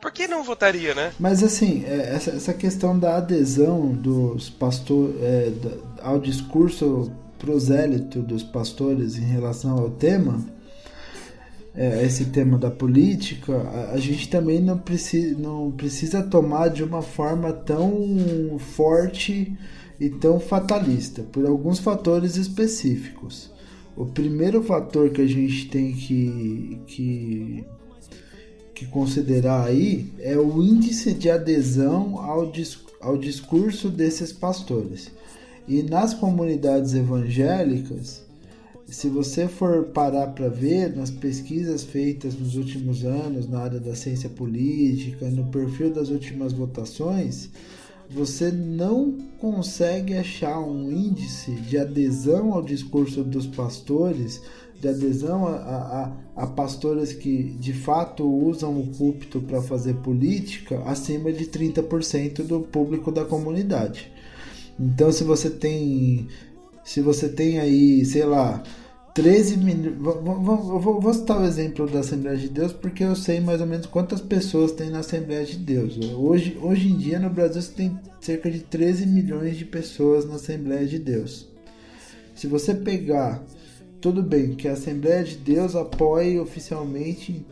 Por que não votaria, né? Mas assim, é, essa, questão da adesão dos pastores é, ao discurso prosélito dos pastores em relação ao tema, é, esse tema da política, a, a, gente também não precisa, não precisa tomar de uma forma tão forte e tão fatalista, por alguns fatores específicos. O primeiro fator que a gente tem que, que, que considerar aí é o índice de adesão ao, ao discurso desses pastores. E nas comunidades evangélicas, se você for parar para ver nas pesquisas feitas nos últimos anos na área da ciência política, no perfil das últimas votações, você não consegue achar um índice de adesão ao discurso dos pastores, de adesão a, a, a pastores que de fato usam o púlpito para fazer política, acima de 30% do público da comunidade. Então, se você tem, se você tem aí, sei lá, 13 milhões. Vou, vou, vou, citar o exemplo da Assembleia de Deus porque eu sei mais ou menos quantas pessoas tem na Assembleia de Deus. Hoje, hoje em dia no Brasil você tem cerca de 13 milhões de pessoas na Assembleia de Deus. Se você pegar, tudo bem que a Assembleia de Deus apoie oficialmente,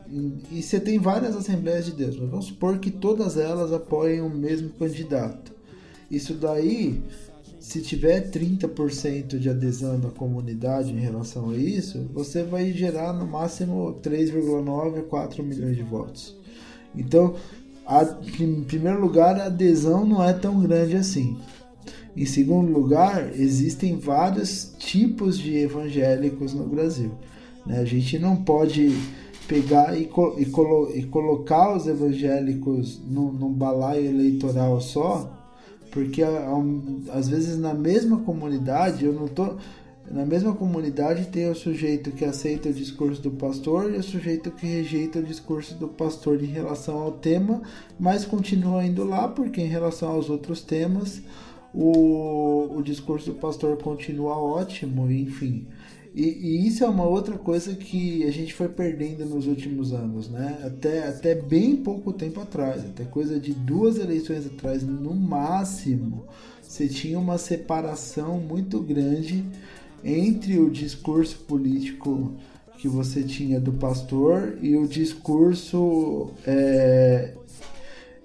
e você tem várias Assembleias de Deus, mas vamos supor que todas elas apoiem o mesmo candidato. Isso daí, se tiver 30% de adesão da comunidade em relação a isso, você vai gerar no máximo 3,9 a 4 milhões de votos. Então, a, em primeiro lugar, a adesão não é tão grande assim. Em segundo lugar, existem vários tipos de evangélicos no Brasil. Né? A gente não pode pegar e, e, colo e colocar os evangélicos num, num balaio eleitoral só, porque às vezes na mesma comunidade, eu não tô. Na mesma comunidade tem o sujeito que aceita o discurso do pastor e o sujeito que rejeita o discurso do pastor em relação ao tema, mas continua indo lá porque em relação aos outros temas o, o discurso do pastor continua ótimo, enfim. E, e, isso é uma outra coisa que a gente foi perdendo nos últimos anos, né? Até, até bem pouco tempo atrás, até coisa de duas eleições atrás, no máximo, você tinha uma separação muito grande entre o discurso político que você tinha do pastor e o discurso é,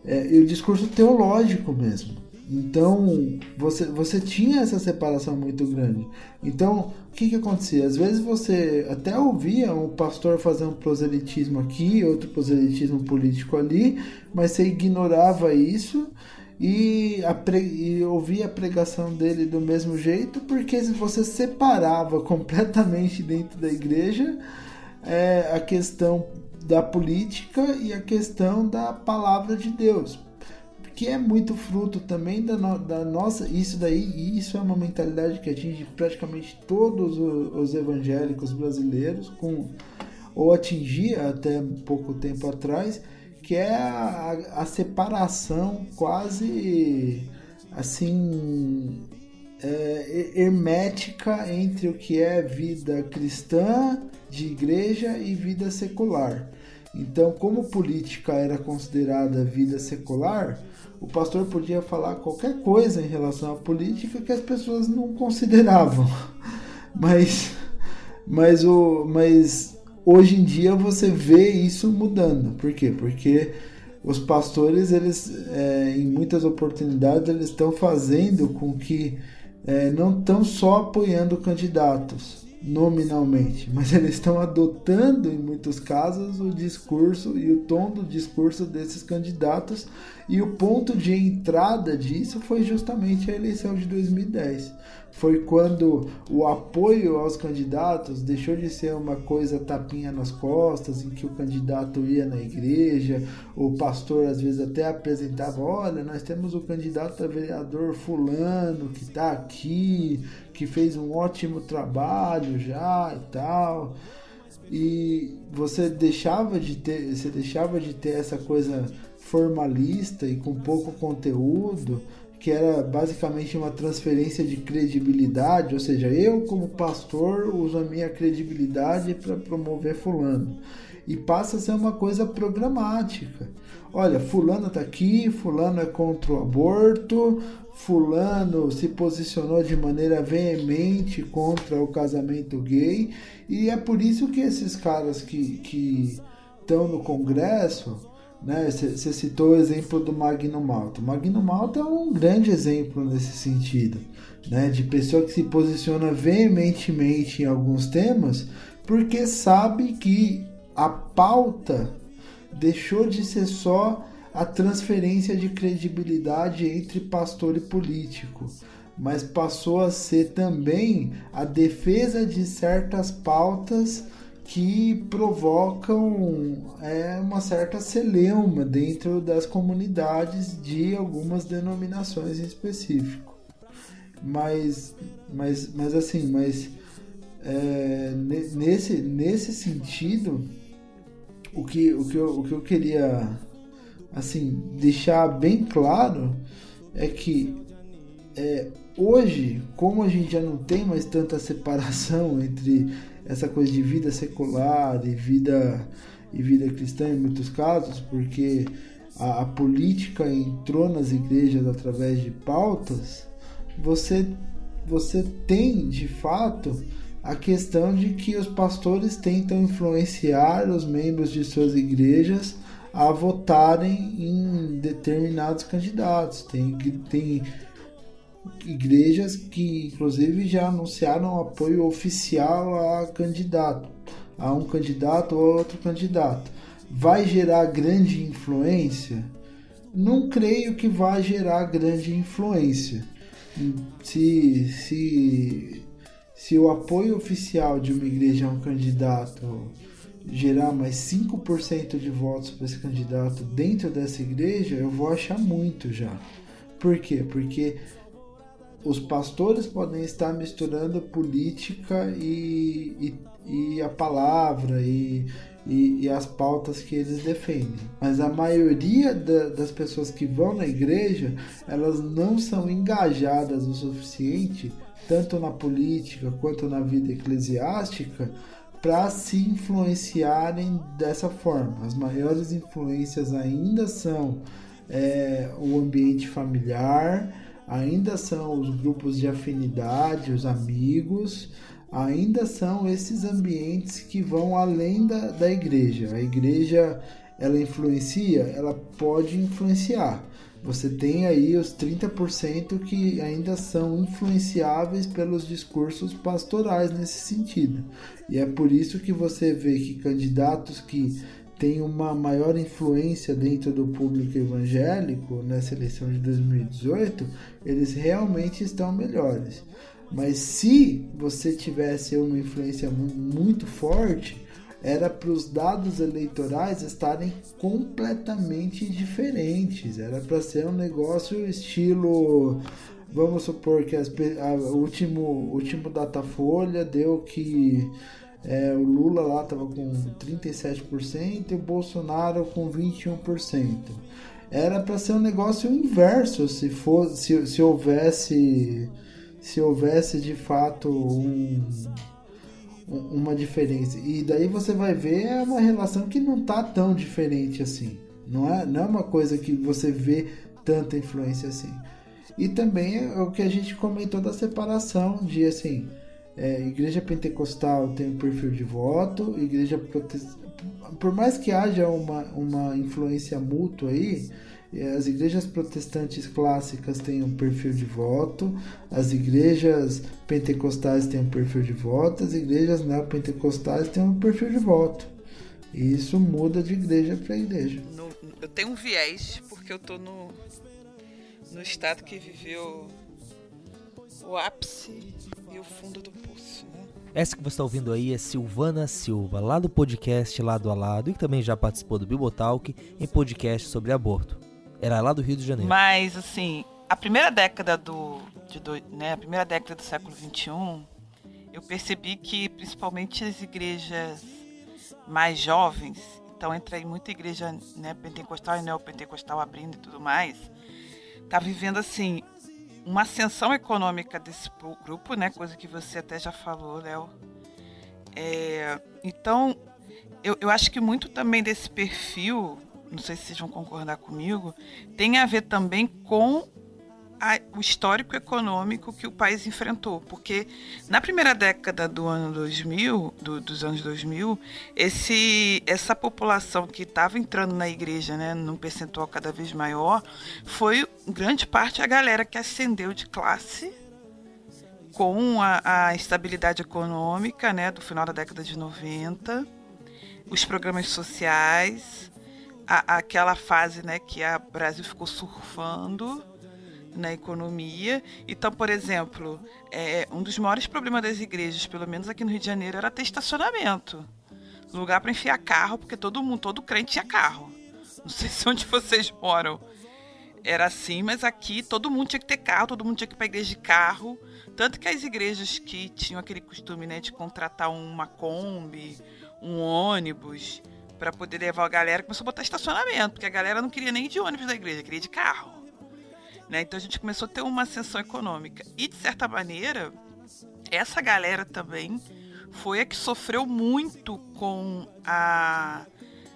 é, e o discurso teológico mesmo. Então, você, você tinha essa separação muito grande. Então, o que, que acontecia? Às vezes você até ouvia um pastor fazer um proselitismo aqui, outro proselitismo político ali, mas você ignorava isso e, a pre... e ouvia a pregação dele do mesmo jeito, porque você separava (laughs) completamente dentro da igreja é, a questão da política e a questão da palavra de Deus que é muito fruto também da, no, da nossa. Isso daí, isso é uma mentalidade que atinge praticamente todos os, os evangélicos brasileiros, com ou atingia até pouco tempo atrás, que é a, a separação quase assim é, hermética entre o que é vida cristã de igreja e vida secular. Então, como política era considerada vida secular, o pastor podia falar qualquer coisa em relação à política que as pessoas não consideravam. (laughs) Mas, mas, o, mas hoje em dia você vê isso mudando. Por quê? Porque os pastores, eles, é, em muitas oportunidades, eles estão fazendo com que é, não estão só apoiando candidatos, nominalmente, mas eles estão adotando em muitos casos o discurso e o tom do discurso desses candidatos e o ponto de entrada disso foi justamente a eleição de 2010. Foi quando o apoio aos candidatos deixou de ser uma coisa tapinha nas costas, em que o candidato ia na igreja, o pastor às vezes até apresentava: olha, nós temos o candidato a vereador Fulano que está aqui, que fez um ótimo trabalho já e tal. E você deixava de ter, você deixava de ter essa coisa formalista e com pouco conteúdo, que era basicamente uma transferência de credibilidade, ou seja, eu como pastor uso a minha credibilidade para promover fulano. E passa a ser uma coisa programática. Olha, fulano está aqui, fulano é contra o aborto, fulano se posicionou de maneira veemente contra o casamento gay e é por isso que esses caras que estão no Congresso, né? Você citou o exemplo do Magno Malta. Magno Malta é um grande exemplo nesse sentido, né? De pessoa que se posiciona veementemente em alguns temas porque sabe que a pauta deixou de ser só a transferência de credibilidade entre pastor e político, mas passou a ser também a defesa de certas pautas que provocam é, uma certa celeuma dentro das comunidades de algumas denominações em específico. Mas, mas, mas assim, mas é, nesse, nesse sentido, o que, o, que eu, o que eu queria assim deixar bem claro é que é, hoje, como a gente já não tem mais tanta separação (laughs) entre essa coisa de vida secular e vida e vida cristã em muitos casos, porque a, a política entrou nas igrejas através de pautas, você você tem de fato a questão de que os pastores tentam influenciar os membros de suas igrejas a votarem em determinados candidatos. Tem, tem igrejas que inclusive já anunciaram apoio oficial a candidato, a um candidato ou outro candidato. Vai gerar grande influência? Não creio que vai gerar grande influência. Se, se, se o apoio oficial de uma igreja a um candidato gerar mais 5% de votos para esse candidato dentro dessa igreja, eu vou achar muito já. Por quê? Porque os pastores podem estar misturando política e, e, e a palavra e, e, e, as pautas que eles defendem. Mas a maioria da, das pessoas que vão na igreja, elas não são engajadas o suficiente, tanto na política quanto na vida eclesiástica, para se influenciarem dessa forma. As maiores influências ainda são é, o ambiente familiar, ainda são os grupos de afinidade, os amigos, ainda são esses ambientes que vão além da, da igreja. A igreja ela influencia, ela pode influenciar, você tem aí os 30% que ainda são influenciáveis pelos discursos pastorais nesse sentido. E é por isso que você vê que candidatos que têm uma maior influência dentro do público evangélico nessa eleição de 2018, eles realmente estão melhores. Mas se você tivesse uma influência muito forte, era para os dados eleitorais estarem completamente diferentes. Era para ser um negócio estilo. Vamos supor que o último, último Datafolha deu que é, o Lula lá estava com 37% e o Bolsonaro com 21%. Era para ser um negócio inverso se, fosse, se, se houvesse se houvesse de fato um uma diferença. E daí você vai ver é uma relação que não tá tão diferente assim. Não é, não é uma coisa que você vê tanta influência assim. E também é o que a gente comentou da separação de assim, é, igreja pentecostal tem um perfil de voto, igreja protestante, por mais que haja uma, uma influência mútua aí, as igrejas protestantes clássicas têm um perfil de voto, as igrejas pentecostais têm um perfil de voto, as igrejas neopentecostais têm um perfil de voto. E isso muda de igreja para igreja. No, eu tenho um viés, porque eu estou no, no estado que viveu o ápice e o fundo do poço. Né? Essa que você está ouvindo aí é Silvana Silva, lá do podcast Lado a Lado, e que também já participou do Bibotalk em podcast sobre aborto. Era lá do Rio de Janeiro. Mas, assim, a primeira década do, do né, a primeira década do século XXI, eu percebi que principalmente as igrejas mais jovens, então entra aí muita igreja né, pentecostal e neopentecostal abrindo e tudo mais, tá vivendo assim uma ascensão econômica desse grupo, né, coisa que você até já falou, Léo. É, então, eu, eu acho que muito também desse perfil não sei se vocês vão concordar comigo, tem a ver também com a, o histórico econômico que o país enfrentou. Porque na primeira década do ano 2000, do, dos anos 2000, esse, essa população que estava entrando na igreja, né, num percentual cada vez maior, foi grande parte a galera que ascendeu de classe com a, a estabilidade econômica né, do final da década de 90, os programas sociais, a, aquela fase né, que o Brasil ficou surfando na economia. Então, por exemplo, é, um dos maiores problemas das igrejas, pelo menos aqui no Rio de Janeiro, era ter estacionamento. Lugar para enfiar carro, porque todo mundo, todo crente tinha carro. Não sei se onde vocês moram era assim, mas aqui todo mundo tinha que ter carro, todo mundo tinha que ir para igreja de carro. Tanto que as igrejas que tinham aquele costume né, de contratar uma Kombi, um ônibus, para poder levar a galera, começou a botar estacionamento, porque a galera não queria nem de ônibus da igreja, queria de carro. Né? Então a gente começou a ter uma ascensão econômica. E, de certa maneira, essa galera também foi a que sofreu muito com a,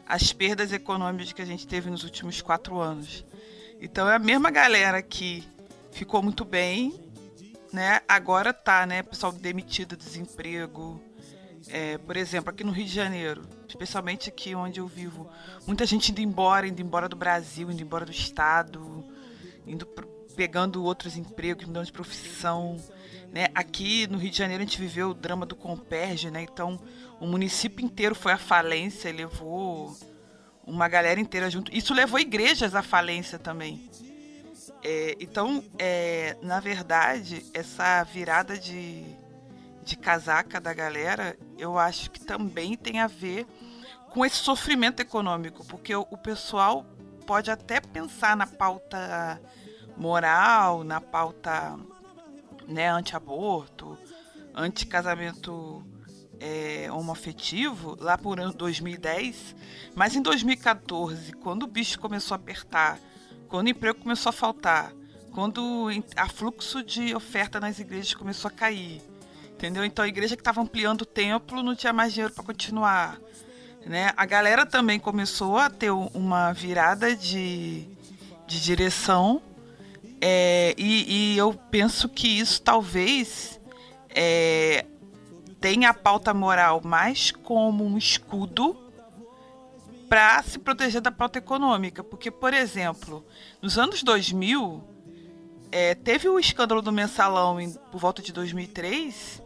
as perdas econômicas que a gente teve nos últimos quatro anos. Então é a mesma galera que ficou muito bem, né? Agora tá, né? Pessoal demitido, desemprego, é, por exemplo, aqui no Rio de Janeiro, especialmente aqui onde eu vivo, muita gente indo embora, indo embora do Brasil, indo embora do estado, indo pegando outros empregos, mudando de profissão. Né? Aqui no Rio de Janeiro a gente viveu o drama do Comperge, né? Então o município inteiro foi à falência, levou uma galera inteira junto. Isso levou igrejas à falência também. É, então, é, na verdade, essa virada de, de casaca da galera, eu acho que também tem a ver com esse sofrimento econômico, porque o, o pessoal pode até pensar na pauta moral, na pauta né, anti-aborto, anti-casamento é, homoafetivo, lá por 2010, mas em 2014, quando o bicho começou a apertar, quando o emprego começou a faltar, quando a fluxo de oferta nas igrejas começou a cair, entendeu? Então a igreja que estava ampliando o templo não tinha mais dinheiro para continuar, né? A galera também começou a ter uma virada de, de direção é, e, e, eu penso que isso talvez é, tenha a pauta moral mais como um escudo para se proteger da pauta econômica. Porque, por exemplo, nos anos 2000, é, teve o escândalo do mensalão em, por volta de 2003,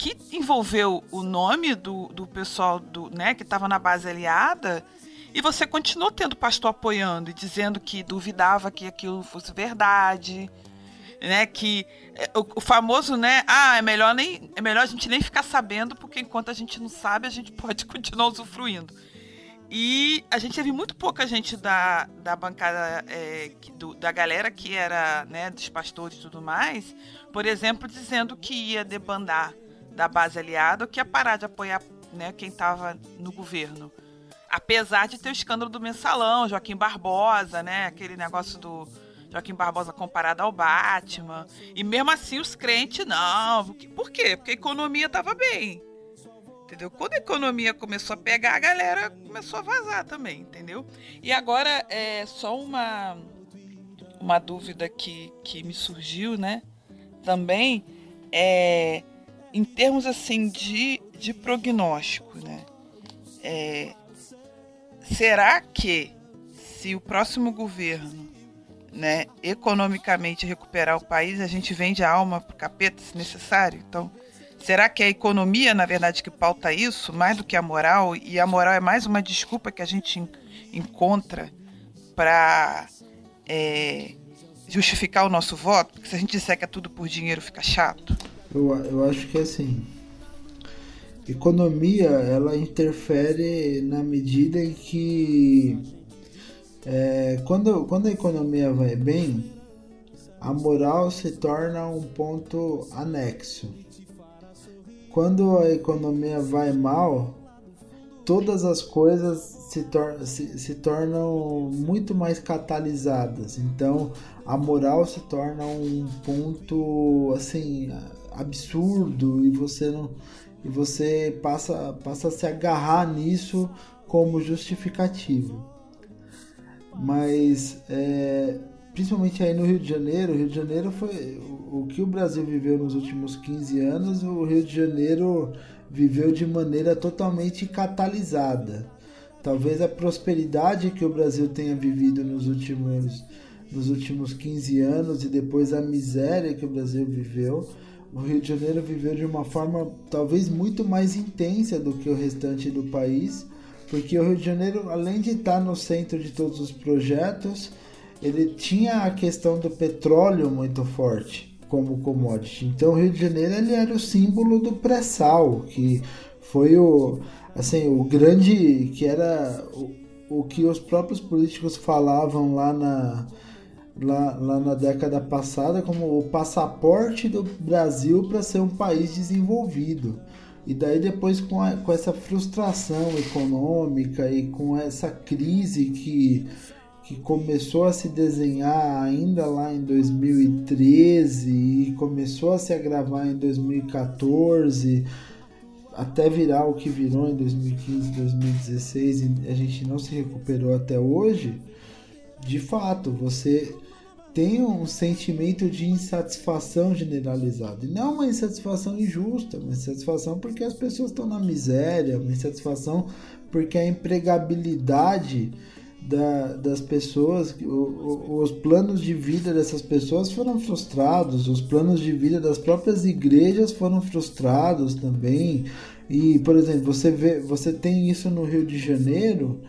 que envolveu o nome do, do pessoal do, né, que estava na base aliada, e você continuou tendo pastor apoiando e dizendo que duvidava que aquilo fosse verdade, né? Que é, o, o, famoso, né? Ah, é melhor nem é melhor a gente nem ficar sabendo, porque enquanto a gente não sabe, a gente pode (laughs) continuar usufruindo. E a gente teve muito pouca gente da, da bancada, é, do, da galera que era, né, dos pastores e tudo mais, por exemplo, dizendo que ia debandar da base aliada que ia parar de apoiar né, quem estava no governo. Apesar de ter o escândalo do mensalão, Joaquim Barbosa, né, aquele negócio do Joaquim Barbosa comparado ao Batman. E mesmo assim os crentes, não. Por quê? Porque a economia estava bem entendeu? Quando a economia começou a pegar, a galera começou a vazar também, entendeu? E agora é só uma uma dúvida que, que me surgiu, né? Também é em termos assim de, de prognóstico, né? É, será que se o próximo governo, né, economicamente recuperar o país, a gente vende a alma pro capeta se necessário? Então, Será que é a economia, na verdade, que pauta isso, mais do que a moral? E a moral é mais uma desculpa que a gente encontra para é, justificar o nosso voto? Porque se a gente disser que é tudo por dinheiro, fica chato. Eu, eu acho que assim. Economia ela interfere na medida em que é, quando, quando a economia vai bem, a moral se torna um ponto anexo quando a economia vai mal, todas as coisas se, tor se, se, tornam muito mais catalisadas. Então a moral se torna um ponto assim absurdo e você não e você passa, passa a se agarrar nisso como justificativo. Mas é, principalmente aí no Rio de Janeiro, o Rio de Janeiro foi o que o Brasil viveu nos últimos 15 anos, o Rio de Janeiro viveu de maneira totalmente catalisada. Talvez a prosperidade que o Brasil tenha vivido nos últimos, nos últimos 15 anos e depois a miséria que o Brasil viveu, o Rio de Janeiro viveu de uma forma talvez muito mais intensa do que o restante do país, porque o Rio de Janeiro, além de estar no centro de todos os projetos, ele tinha a questão do petróleo muito forte como commodity. Então, o Rio de Janeiro ele era o símbolo do pré-sal, que foi o assim o grande que era o, o que os próprios políticos falavam lá na lá, lá na década passada como o passaporte do Brasil para ser um país desenvolvido. E daí depois com, a, com essa frustração econômica e com essa crise que que começou a se desenhar ainda lá em 2013 e começou a se agravar em 2014 até virar o que virou em 2015, 2016 e a gente não se recuperou até hoje, de fato, você tem um sentimento de insatisfação generalizado. E não uma insatisfação injusta, uma insatisfação porque as pessoas estão na miséria, uma insatisfação porque a empregabilidade da, das pessoas, o, o, os planos de vida dessas pessoas foram frustrados, os planos de vida das próprias igrejas foram frustrados também. E, por exemplo, você vê, você tem isso no Rio de Janeiro,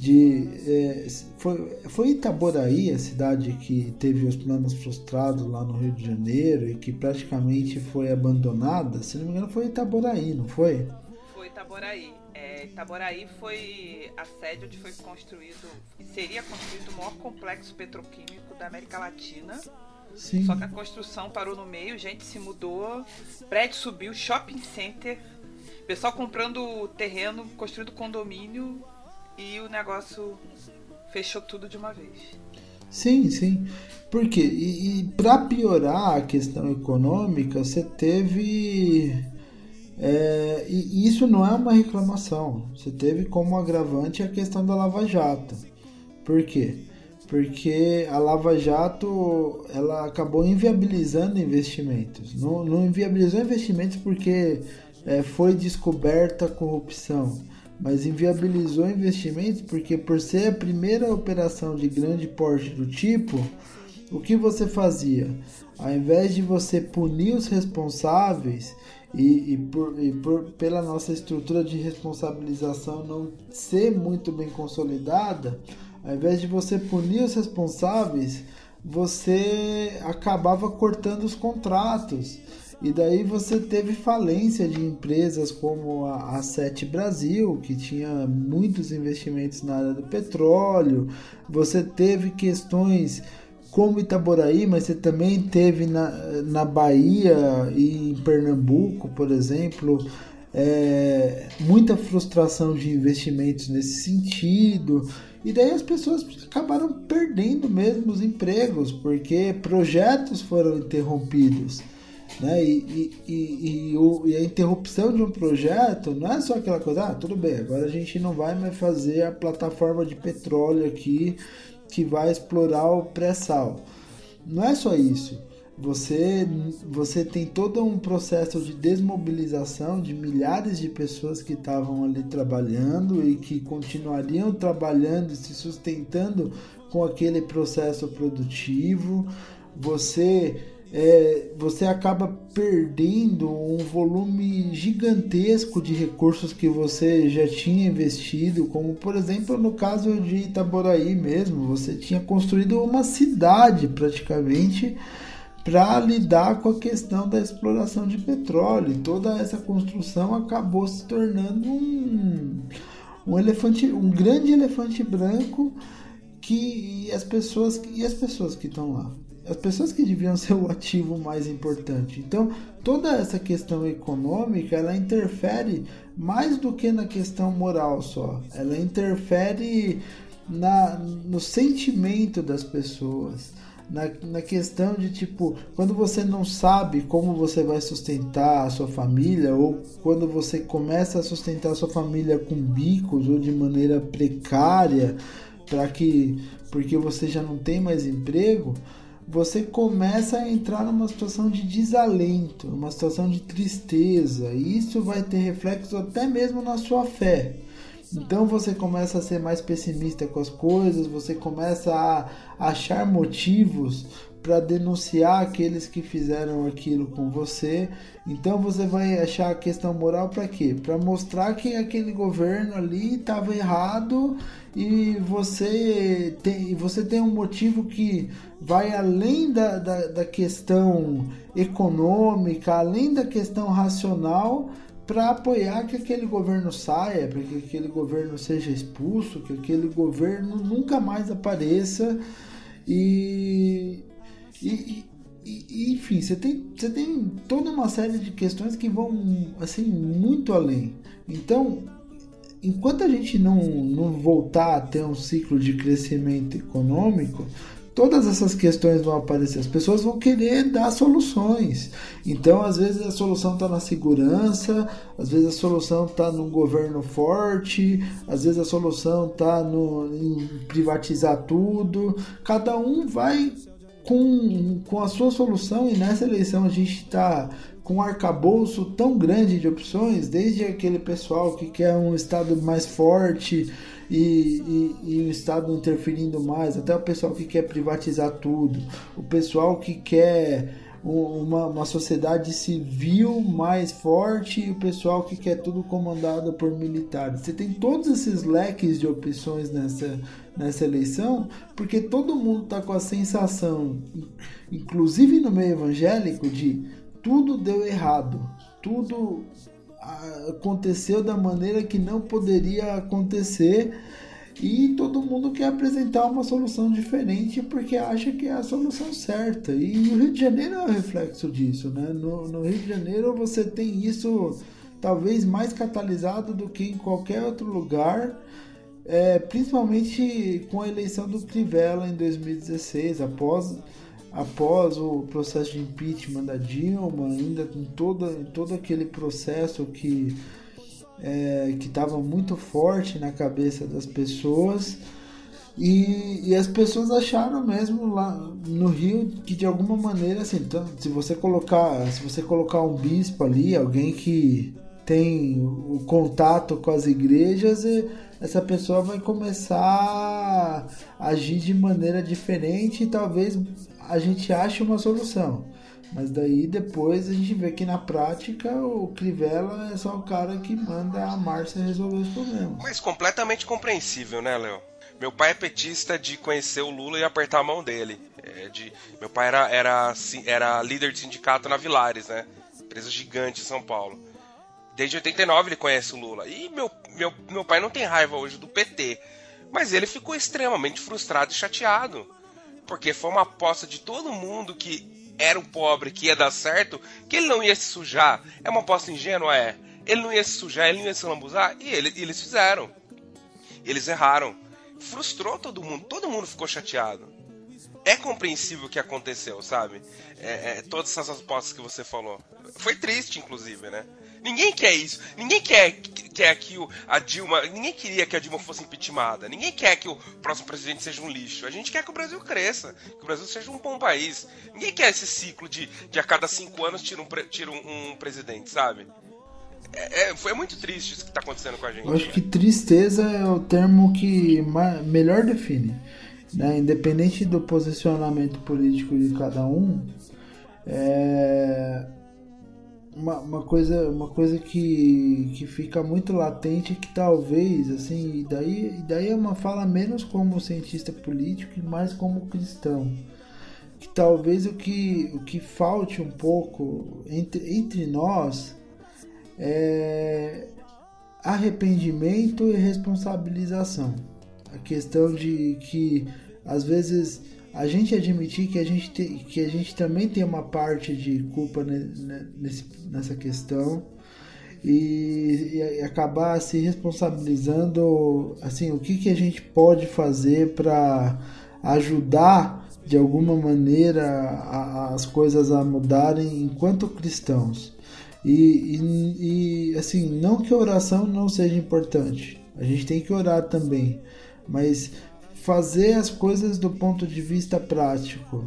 de é, foi, foi Itaboraí a cidade que teve os planos frustrados lá no Rio de Janeiro e que praticamente foi abandonada. Se não me engano, foi Itaboraí, não foi? Foi Itaboraí. É, Itaboraí foi a sede onde foi construído, seria construído o maior complexo petroquímico da América Latina. Sim. Só que a construção parou no meio, gente se mudou, prédio subiu, shopping center, pessoal comprando terreno, construindo condomínio e o negócio fechou tudo de uma vez. Sim, sim. Porque e, e para piorar a questão econômica, você teve é, e isso não é uma reclamação. Você teve como agravante a questão da Lava Jato. Por quê? Porque a Lava Jato ela acabou inviabilizando investimentos. Não, não inviabilizou investimentos porque é, foi descoberta corrupção, mas inviabilizou investimentos porque, por ser a primeira operação de grande porte do tipo, o que você fazia? Ao invés de você punir os responsáveis e, e, por, e por, pela nossa estrutura de responsabilização não ser muito bem consolidada, ao invés de você punir os responsáveis, você acabava cortando os contratos. E daí você teve falência de empresas como a, Sete Brasil, que tinha muitos investimentos na área do petróleo. Você teve questões como Itaboraí, mas você também teve na, na Bahia e em Pernambuco, por exemplo, é, muita frustração de investimentos nesse sentido. E daí as pessoas acabaram perdendo mesmo os empregos, porque projetos foram interrompidos. Né? E, e, e, e, o, e, a interrupção de um projeto não é só aquela coisa, ah, tudo bem, agora a gente não vai mais fazer a plataforma de petróleo aqui que vai explorar o pré-sal. Não é só isso. Você, você tem todo um processo de desmobilização de milhares de pessoas que estavam ali trabalhando e que continuariam trabalhando e se sustentando com aquele processo produtivo. Você é, você acaba perdendo um volume gigantesco de recursos que você já tinha investido, como por exemplo no caso de Itaboraí mesmo, você tinha construído uma cidade praticamente para lidar com a questão da exploração de petróleo. Toda essa construção acabou se tornando um, um elefante, um grande elefante branco que as pessoas e as pessoas que estão lá as pessoas que deviam ser o ativo mais importante. Então, toda essa questão econômica, ela interfere mais do que na questão moral só. Ela interfere na, no sentimento das pessoas. Na, na questão de tipo, quando você não sabe como você vai sustentar a sua família, ou quando você começa a sustentar a sua família com bicos ou de maneira precária, para que porque você já não tem mais emprego, você começa a entrar numa situação de desalento, uma situação de tristeza, e isso vai ter reflexo até mesmo na sua fé. Então você começa a ser mais pessimista com as coisas, você começa a achar motivos para denunciar aqueles que fizeram aquilo com você. Então você vai achar a questão moral para quê? Para mostrar que aquele governo ali estava errado e você tem, você tem um motivo que vai além da, da, da questão econômica, além da questão racional, para apoiar que aquele governo saia, para que aquele governo seja expulso, que aquele governo nunca mais apareça e, e, e, enfim, você tem, você tem toda uma série de questões que vão assim muito além. Então, enquanto a gente não, não voltar a ter um ciclo de crescimento econômico, todas essas questões vão aparecer. As pessoas vão querer dar soluções. Então, às vezes, a solução está na segurança, às vezes, a solução está num governo forte, às vezes, a solução está em privatizar tudo. Cada um vai com, com a sua solução, e nessa eleição a gente está com um arcabouço tão grande de opções, desde aquele pessoal que quer um Estado mais forte e, e, e, o Estado interferindo mais, até o pessoal que quer privatizar tudo, o pessoal que quer uma, uma sociedade civil mais forte e o pessoal que quer tudo comandado por militares. Você tem todos esses leques de opções nessa, nessa eleição, porque todo mundo está com a sensação, inclusive no meio evangélico, de tudo deu errado, tudo ah, aconteceu da maneira que não poderia acontecer e todo mundo quer apresentar uma solução diferente porque acha que é a solução certa. E o Rio de Janeiro é o reflexo disso, né? No, no Rio de Janeiro você tem isso talvez mais catalisado do que em qualquer outro lugar. É, principalmente com a eleição do Crivella em 2016, após, após o processo de impeachment da Dilma, ainda com todo, todo aquele processo que é, estava muito forte na cabeça das pessoas. E, e, as pessoas acharam mesmo lá no Rio que de alguma maneira assim, então, se você colocar, se você colocar um bispo ali, alguém que tem o contato com as igrejas, essa pessoa vai começar a agir de maneira diferente e talvez a gente ache uma solução. Mas daí depois a gente vê que na prática o Crivella é só o cara que manda a Márcia resolver os problemas. Mas completamente compreensível, né, Léo? Meu pai é petista de conhecer o Lula e apertar a mão dele. É de, meu pai era, era, era líder de sindicato na Vilares, né? Empresa gigante em São Paulo. Desde 89 ele conhece o Lula. E meu, meu, meu pai não tem raiva hoje do PT. Mas ele ficou extremamente frustrado e chateado. Porque foi uma aposta de todo mundo que era o pobre que ia dar certo, que ele não ia se sujar. É uma aposta ingênua, é. Ele não ia se sujar, ele não ia se lambuzar, e ele, eles fizeram. Eles erraram. Frustrou todo mundo, todo mundo ficou chateado. É compreensível o que aconteceu, sabe? É, é, todas essas apostas que você falou. Foi triste, inclusive, né? Ninguém quer isso. Ninguém quer, quer que o, a Dilma. Ninguém queria que a Dilma fosse impeachmentada. Ninguém quer que o próximo presidente seja um lixo. A gente quer que o Brasil cresça. Que o Brasil seja um bom país. Ninguém quer esse ciclo de, de a cada cinco anos tira um, tira um, um presidente, sabe? É, é, foi muito triste isso que está acontecendo com a gente. Eu acho que tristeza é o termo que melhor define. Né? Independente do posicionamento político de cada um, é uma, uma coisa, uma coisa que, que fica muito latente que talvez, assim, e daí, e daí é uma fala menos como cientista político e mais como cristão. Que talvez o que, o que falte um pouco entre, entre nós é arrependimento e responsabilização. A questão de que às vezes a gente admitir que a gente, te, que a gente também tem uma parte de culpa nesse, nessa questão e, e, acabar se responsabilizando assim o que, que a gente pode fazer para ajudar de alguma maneira a, as coisas a mudarem enquanto cristãos. E, e, e assim não que a oração não seja importante a gente tem que orar também mas fazer as coisas do ponto de vista prático,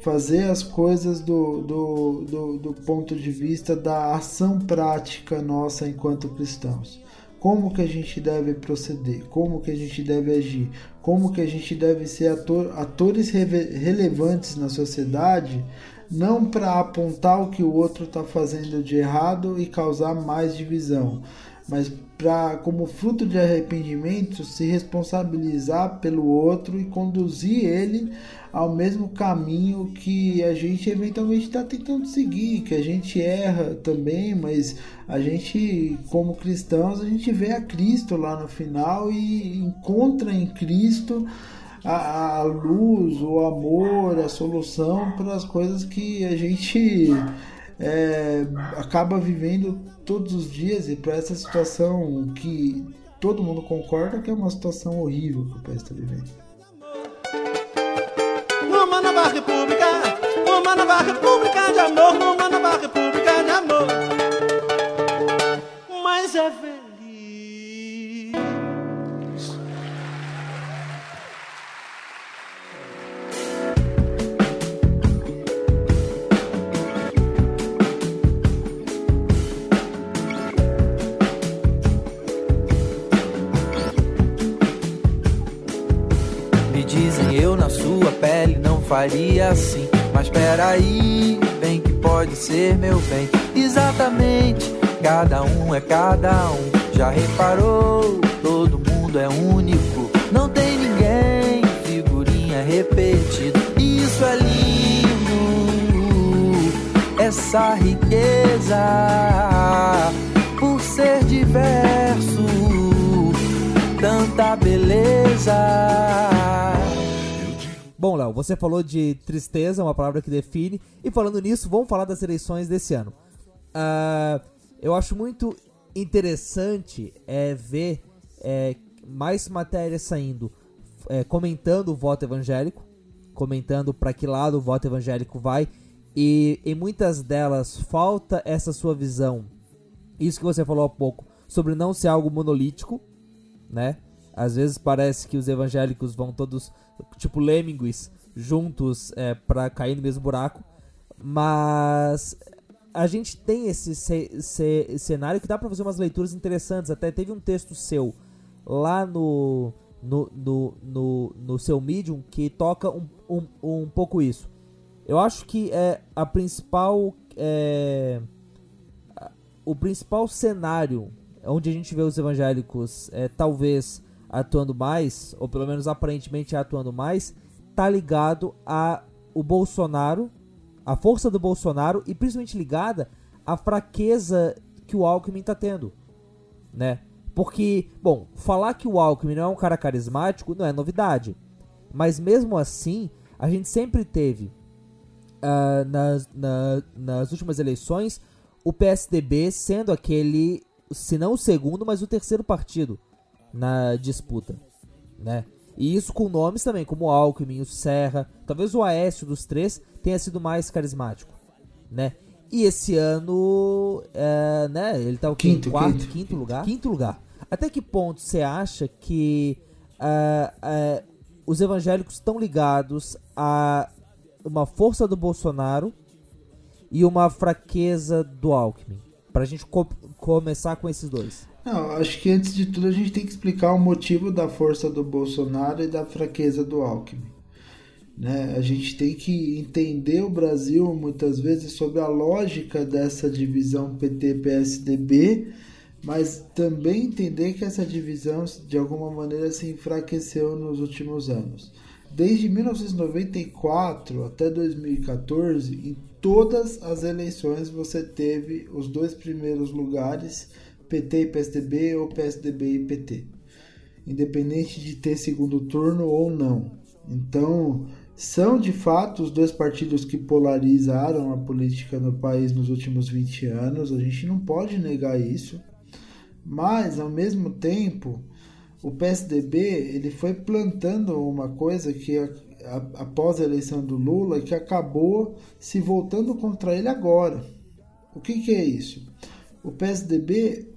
fazer as coisas do, do, do, do, ponto de vista da ação prática nossa enquanto cristãos. Como que a gente deve proceder, como que a gente deve agir, como que a gente deve ser ator, atores relevantes na sociedade, não para apontar o que o outro está fazendo de errado e causar mais divisão, mas para, como fruto de arrependimento, se responsabilizar pelo outro e conduzir ele ao mesmo caminho que a gente eventualmente está tentando seguir, que a gente erra também, mas a gente, como cristãos, a gente vê a Cristo lá no final e encontra em Cristo a, a luz, o amor, a solução para as coisas que a gente é, acaba vivendo todos os dias e para essa situação que todo mundo concorda que é uma situação horrível que o país está vivendo. Numa nova república, nova república de amor, nova república de amor. Mas é faria assim. Mas peraí, bem que pode ser meu bem. Exatamente, cada um é cada um. Já reparou? Todo mundo é único. Não tem ninguém, figurinha repetida. Isso é lindo, essa riqueza. Por ser diverso, tanta beleza. Bom, Léo, você falou de tristeza, uma palavra que define. E falando nisso, vamos falar das eleições desse ano. Uh, eu acho muito interessante é, ver é, mais matérias saindo é, comentando o voto evangélico, comentando para que lado o voto evangélico vai. E em muitas delas falta essa sua visão. Isso que você falou há pouco, sobre não ser algo monolítico, né? Às vezes parece que os evangélicos vão todos, tipo lemmings, juntos é, para cair no mesmo buraco. Mas a gente tem esse ce ce cenário que dá para fazer umas leituras interessantes. Até teve um texto seu lá no, no, no, no, no seu Medium que toca um, um, um pouco isso. Eu acho que é a principal. É, o principal cenário onde a gente vê os evangélicos é, talvez atuando mais, ou pelo menos aparentemente atuando mais, tá ligado a o Bolsonaro a força do Bolsonaro e principalmente ligada à fraqueza que o Alckmin está tendo, né? Porque, bom, falar que o Alckmin não é um cara carismático não é novidade, mas mesmo assim a gente sempre teve uh, nas, na, nas últimas eleições o PSDB sendo aquele, se não o segundo, mas o terceiro partido na disputa, né? E isso com nomes também, como o Alckmin, o Serra, talvez o Aécio dos três tenha sido mais carismático, né? E esse ano, é, né, ele tá o? Quinto, quarto, quinto. quinto lugar? Quinto lugar. Até que ponto você acha que uh, uh, os evangélicos estão ligados a uma força do Bolsonaro e uma fraqueza do Alckmin? Pra gente co começar com esses dois. Não, acho que antes de tudo a gente tem que explicar o motivo da força do Bolsonaro e da fraqueza do Alckmin. Né? A gente tem que entender o Brasil muitas vezes sobre a lógica dessa divisão PT-PSDB, mas também entender que essa divisão de alguma maneira se enfraqueceu nos últimos anos. Desde 1994 até 2014, em todas as eleições você teve os dois primeiros lugares, PT e PSDB ou PSDB e PT, independente de ter segundo turno ou não. Então, são de fato os dois partidos que polarizaram a política no país nos últimos 20 anos, a gente não pode negar isso. Mas, ao mesmo tempo, o PSDB ele foi plantando uma coisa que após a eleição do Lula que acabou se voltando contra ele agora. O que, que é isso? O PSDB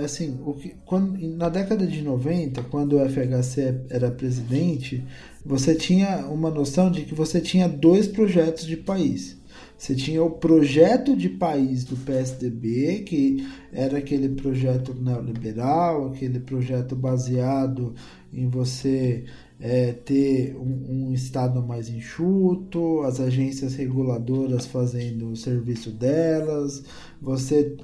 assim, o que, quando, na década de 90, quando o FHC era presidente, você tinha uma noção de que você tinha dois projetos de país. Você tinha o projeto de país do PSDB, que era aquele projeto neoliberal, aquele projeto baseado em você é, ter um, um, Estado mais enxuto, as agências reguladoras fazendo o serviço delas, você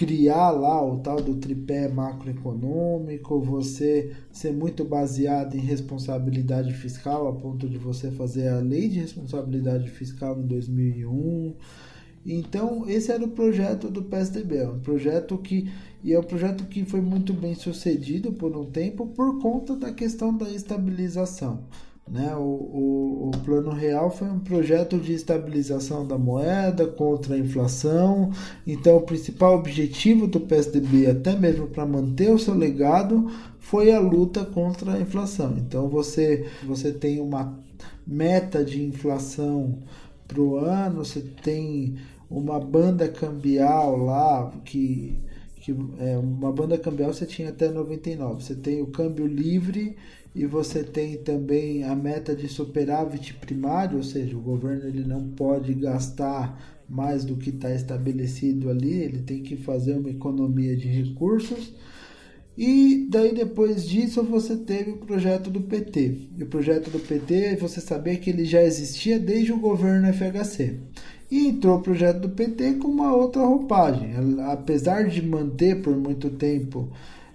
criar lá o tal do tripé macroeconômico, você ser muito baseado em responsabilidade fiscal a ponto de você fazer a lei de responsabilidade fiscal em 2001. Então, esse era o projeto do PSDB, é um projeto que e é um projeto que foi muito bem sucedido por um tempo por conta da questão da estabilização. Né? O, o, o, Plano Real foi um projeto de estabilização da moeda contra a inflação. Então, o principal objetivo do PSDB, até mesmo para manter o seu legado, foi a luta contra a inflação. Então, você, você tem uma meta de inflação para o ano, você tem uma banda cambial lá que que é uma banda cambial você tinha até 99. Você tem o câmbio livre e você tem também a meta de superávit primário, ou seja, o governo ele não pode gastar mais do que está estabelecido ali, ele tem que fazer uma economia de recursos. E daí depois disso você teve o projeto do PT. E o projeto do PT, você sabia que ele já existia desde o governo FHC. E entrou o projeto do PT com uma outra roupagem. Apesar de manter por muito tempo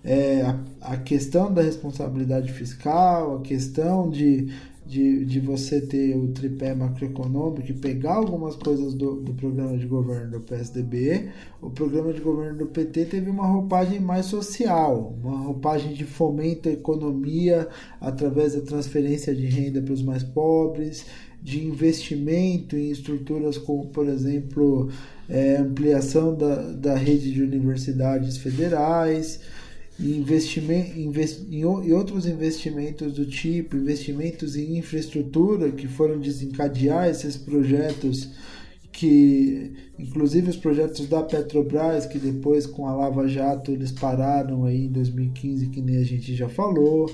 é, a, a questão da responsabilidade fiscal, a questão de de, de você ter o tripé macroeconômico e pegar algumas coisas do, do programa de governo do PSDB, o programa de governo do PT teve uma roupagem mais social, uma roupagem de fomento à economia através da transferência de renda para os mais pobres, de investimento em estruturas como, por exemplo, é, ampliação da, da rede de universidades federais investimento, invest, em, em outros investimentos do tipo, investimentos em infraestrutura que foram desencadear esses projetos que inclusive os projetos da Petrobras que depois com a Lava Jato eles pararam aí em 2015 que nem a gente já falou.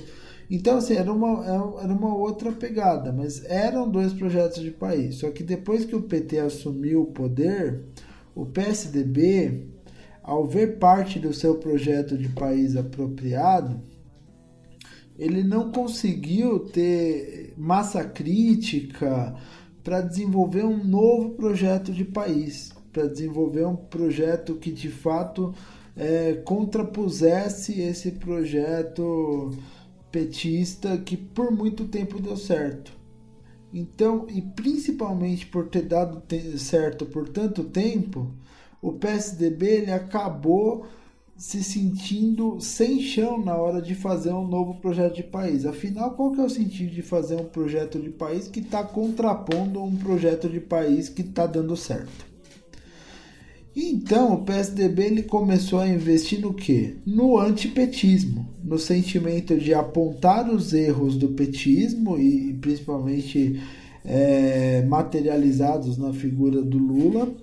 Então assim era uma era uma outra pegada mas eram dois projetos de país. Só que depois que o PT assumiu o poder o PSDB ao ver parte do seu projeto de país apropriado, ele não conseguiu ter massa crítica para desenvolver um novo projeto de país, para desenvolver um projeto que de fato é, contrapusesse esse projeto petista que por muito tempo deu certo. Então, e principalmente por ter dado certo por tanto tempo, o PSDB ele acabou se sentindo sem chão na hora de fazer um novo projeto de país. Afinal, qual que é o sentido de fazer um projeto de país que está contrapondo um projeto de país que está dando certo? Então, o PSDB ele começou a investir no que? No antipetismo, no sentimento de apontar os erros do petismo e principalmente é, materializados na figura do Lula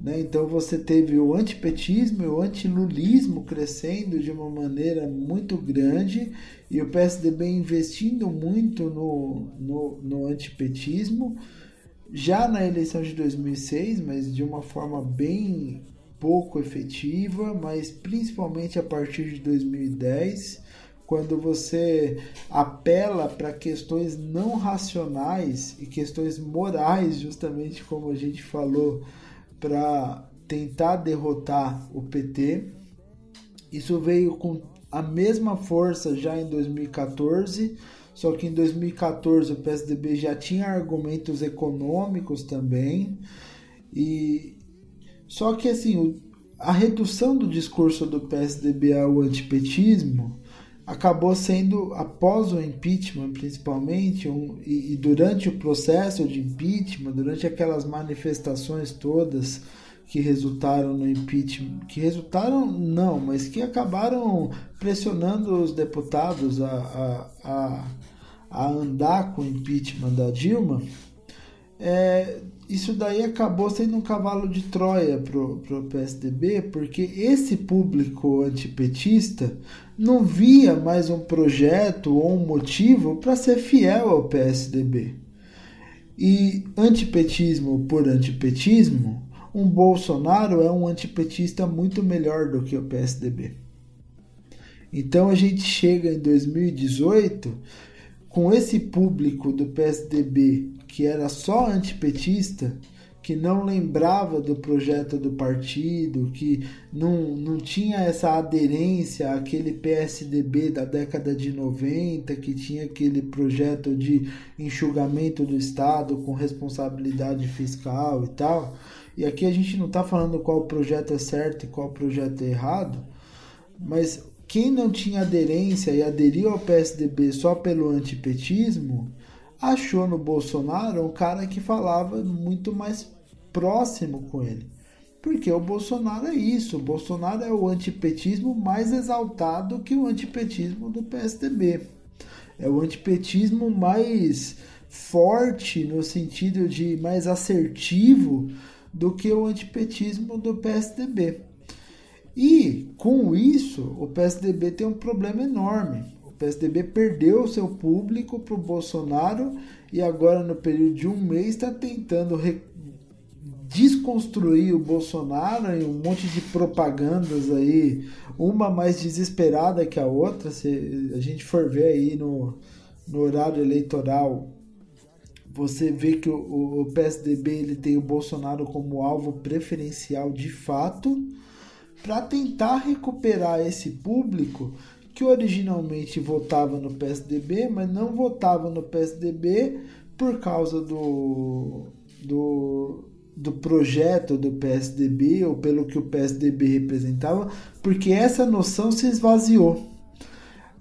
né? Então você teve o antipetismo e o antilulismo crescendo de uma maneira muito grande e o PSDB investindo muito no, no, no antipetismo, já na eleição de 2006, mas de uma forma bem pouco efetiva, mas principalmente a partir de 2010, quando você apela para questões não racionais e questões morais, justamente como a gente falou para tentar derrotar o PT. Isso veio com a mesma força já em 2014, só que em 2014 o PSDB já tinha argumentos econômicos também. E só que assim, a redução do discurso do PSDB ao antipetismo acabou sendo, após o impeachment principalmente, um, e, e, durante o processo de impeachment, durante aquelas manifestações todas que resultaram no impeachment, que resultaram não, mas que acabaram pressionando os deputados a, a, a, a andar com o impeachment da Dilma, é, isso daí acabou sendo um cavalo de Troia pro, pro PSDB, porque esse público antipetista não via mais um projeto ou um motivo para ser fiel ao PSDB. E antipetismo por antipetismo, um Bolsonaro é um antipetista muito melhor do que o PSDB. Então a gente chega em 2018 com esse público do PSDB que era só antipetista, que não lembrava do projeto do partido, que não, não tinha essa aderência àquele PSDB da década de 90, que tinha aquele projeto de enxugamento do Estado com responsabilidade fiscal e tal. E aqui a gente não está falando qual projeto é certo e qual projeto é errado, mas quem não tinha aderência e aderiu ao PSDB só pelo antipetismo achou no Bolsonaro um cara que falava muito mais próximo com ele. Porque o Bolsonaro é isso, o Bolsonaro é o antipetismo mais exaltado que o antipetismo do PSDB. É o antipetismo mais forte no sentido de mais assertivo do que o antipetismo do PSDB. E com isso, o PSDB tem um problema enorme, PSDB perdeu seu público para o Bolsonaro e agora, no período de um mês, está tentando desconstruir o Bolsonaro e um monte de propagandas aí, uma mais desesperada que a outra. Se a gente for ver aí no, no horário eleitoral, você vê que o, o PSDB ele tem o Bolsonaro como alvo preferencial de fato, para tentar recuperar esse público que originalmente votava no PSDB, mas não votava no PSDB por causa do, do, do projeto do PSDB ou pelo que o PSDB representava, porque essa noção se esvaziou.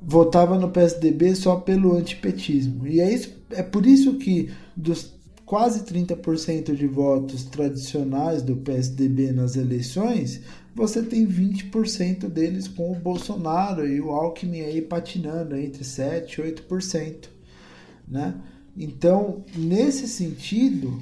Votava no PSDB só pelo antipetismo. E é, isso, é por isso que dos quase 30% de votos tradicionais do PSDB nas eleições, você tem 20% deles com o Bolsonaro e o Alckmin aí patinando entre 7 e 8%, né? Então, nesse sentido,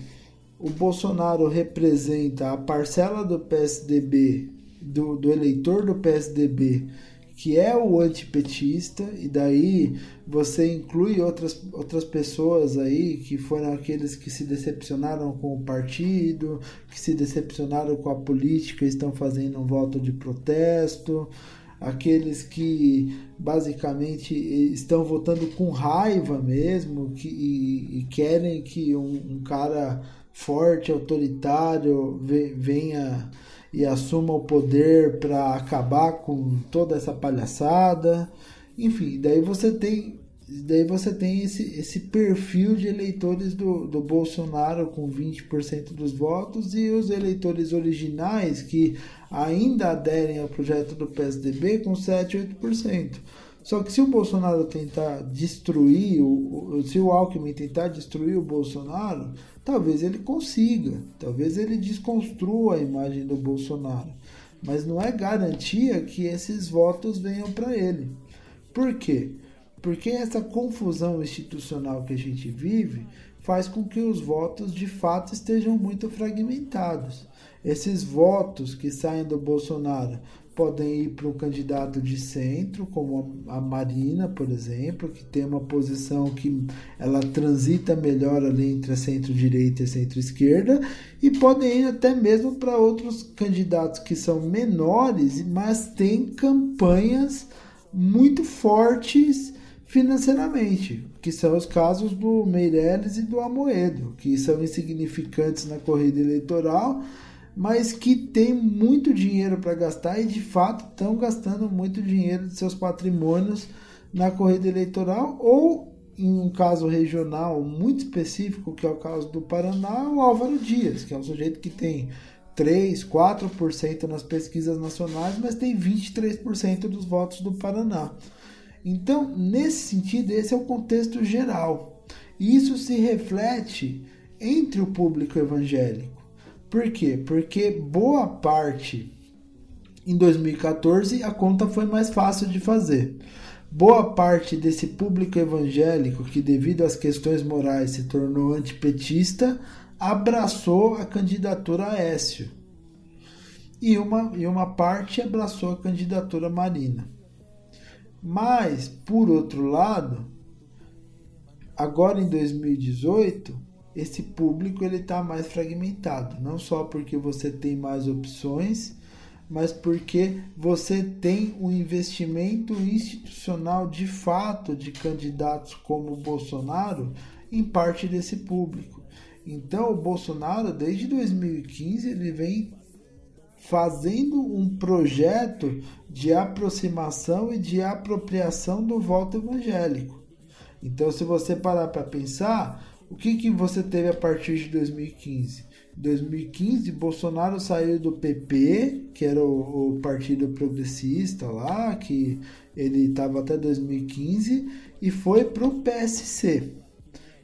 o Bolsonaro representa a parcela do PSDB, do, do eleitor do PSDB que é o antipetista, e daí você inclui outras, outras pessoas aí que foram aqueles que se decepcionaram com o partido, que se decepcionaram com a política estão fazendo um voto de protesto, aqueles que basicamente estão votando com raiva mesmo que, e, e querem que um, um cara forte, autoritário venha e assuma o poder para acabar com toda essa palhaçada. Enfim, daí você tem daí você tem esse, esse perfil de eleitores do, do Bolsonaro com 20% dos votos e os eleitores originais que ainda aderem ao projeto do PSDB com 7, 8%. Só que se o Bolsonaro tentar destruir, o, se o Alckmin tentar destruir o Bolsonaro, talvez ele consiga, talvez ele desconstrua a imagem do Bolsonaro. Mas não é garantia que esses votos venham para ele. Por quê? Porque essa confusão institucional que a gente vive faz com que os votos de fato estejam muito fragmentados. Esses votos que saem do Bolsonaro podem ir para um candidato de centro, como a Marina, por exemplo, que tem uma posição que ela transita melhor ali entre centro-direita e centro-esquerda, e podem ir até mesmo para outros candidatos que são menores, mas têm campanhas muito fortes financeiramente, que são os casos do Meirelles e do Amoedo, que são insignificantes na corrida eleitoral, mas que tem muito dinheiro para gastar e de fato estão gastando muito dinheiro de seus patrimônios na corrida eleitoral ou em um caso regional muito específico, que é o caso do Paraná, o Álvaro Dias, que é um sujeito que tem 3, 4% nas pesquisas nacionais, mas tem 23% dos votos do Paraná. Então, nesse sentido, esse é o contexto geral. E isso se reflete entre o público evangélico. Por quê? Porque boa parte em 2014 a conta foi mais fácil de fazer. Boa parte desse público evangélico que, devido às questões morais, se tornou antipetista, abraçou a candidatura Aécio. E uma, e uma parte abraçou a candidatura Marina. Mas, por outro lado, agora em 2018, esse público ele está mais fragmentado, não só porque você tem mais opções, mas porque você tem um investimento institucional de fato de candidatos como Bolsonaro em parte desse público. Então, o Bolsonaro, desde 2015, ele vem fazendo um projeto de aproximação e de apropriação do voto evangélico. Então, se você parar para pensar, o que, que você teve a partir de 2015? Em 2015, Bolsonaro saiu do PP, que era o, o partido progressista lá, que ele estava até 2015, e foi para o PSC,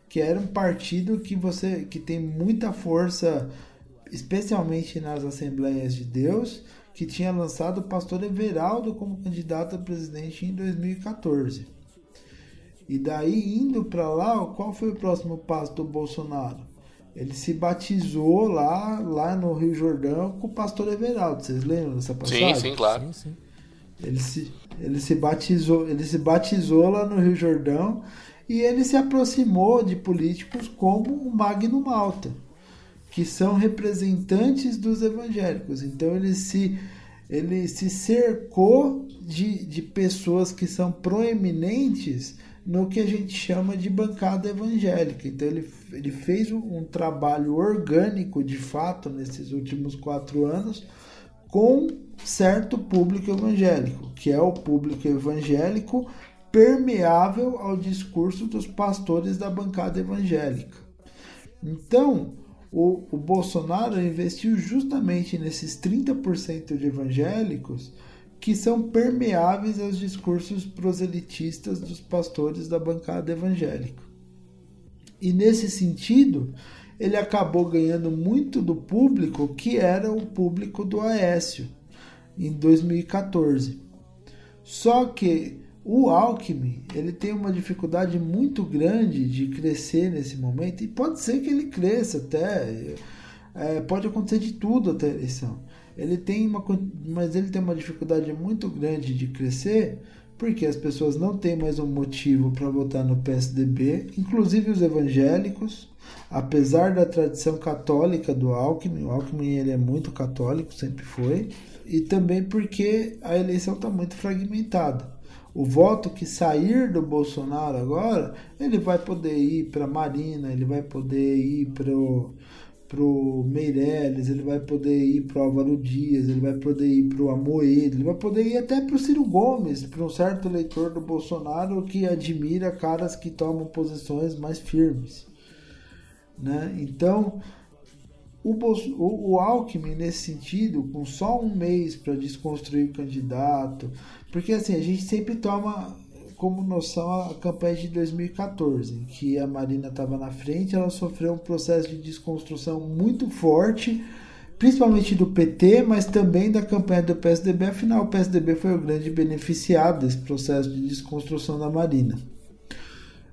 que era um partido que você que tem muita força, especialmente nas Assembleias de Deus, que tinha lançado o pastor Everaldo como candidato a presidente em 2014. E daí, indo para lá, qual foi o próximo passo do Bolsonaro? Ele se batizou lá, lá no Rio Jordão com o pastor Everaldo. Vocês lembram dessa passagem? Sim, sim, claro. Sim, sim. Ele se, ele se batizou, ele se batizou lá no Rio Jordão e ele se aproximou de políticos como o Magno Malta, que são representantes dos evangélicos. Então ele se ele se cercou de, de pessoas que são proeminentes no que a gente chama de bancada evangélica. Então ele, ele fez um, trabalho orgânico de fato nesses últimos quatro anos com certo público evangélico, que é o público evangélico permeável ao discurso dos pastores da bancada evangélica. Então, o, o Bolsonaro investiu justamente nesses 30% de evangélicos que são permeáveis aos discursos proselitistas dos pastores da bancada evangélica. E nesse sentido, ele acabou ganhando muito do público que era o público do Aécio em 2014. Só que o Alckmin ele tem uma dificuldade muito grande de crescer nesse momento e pode ser que ele cresça até é, pode acontecer de tudo até a eleição ele tem uma, mas ele tem uma dificuldade muito grande de crescer porque as pessoas não têm mais um motivo para votar no PSDB, inclusive os evangélicos, apesar da tradição católica do Alckmin, o Alckmin ele é muito católico, sempre foi, e também porque a eleição está muito fragmentada. O voto que sair do Bolsonaro agora, ele vai poder ir para Marina, ele vai poder ir para pro Meirelles, ele vai poder ir pro Álvaro Dias, ele vai poder ir pro Amoedo, ele vai poder ir até pro Ciro Gomes, para um certo eleitor do Bolsonaro que admira caras que tomam posições mais firmes. Né? Então, o, Bolso, o, o Alckmin, nesse sentido, com só um mês para desconstruir o candidato, porque assim, a gente sempre toma como noção a campanha de 2014, em que a Marina estava na frente, ela sofreu um processo de desconstrução muito forte, principalmente do PT, mas também da campanha do PSDB. Afinal, o PSDB foi o grande beneficiado desse processo de desconstrução da Marina.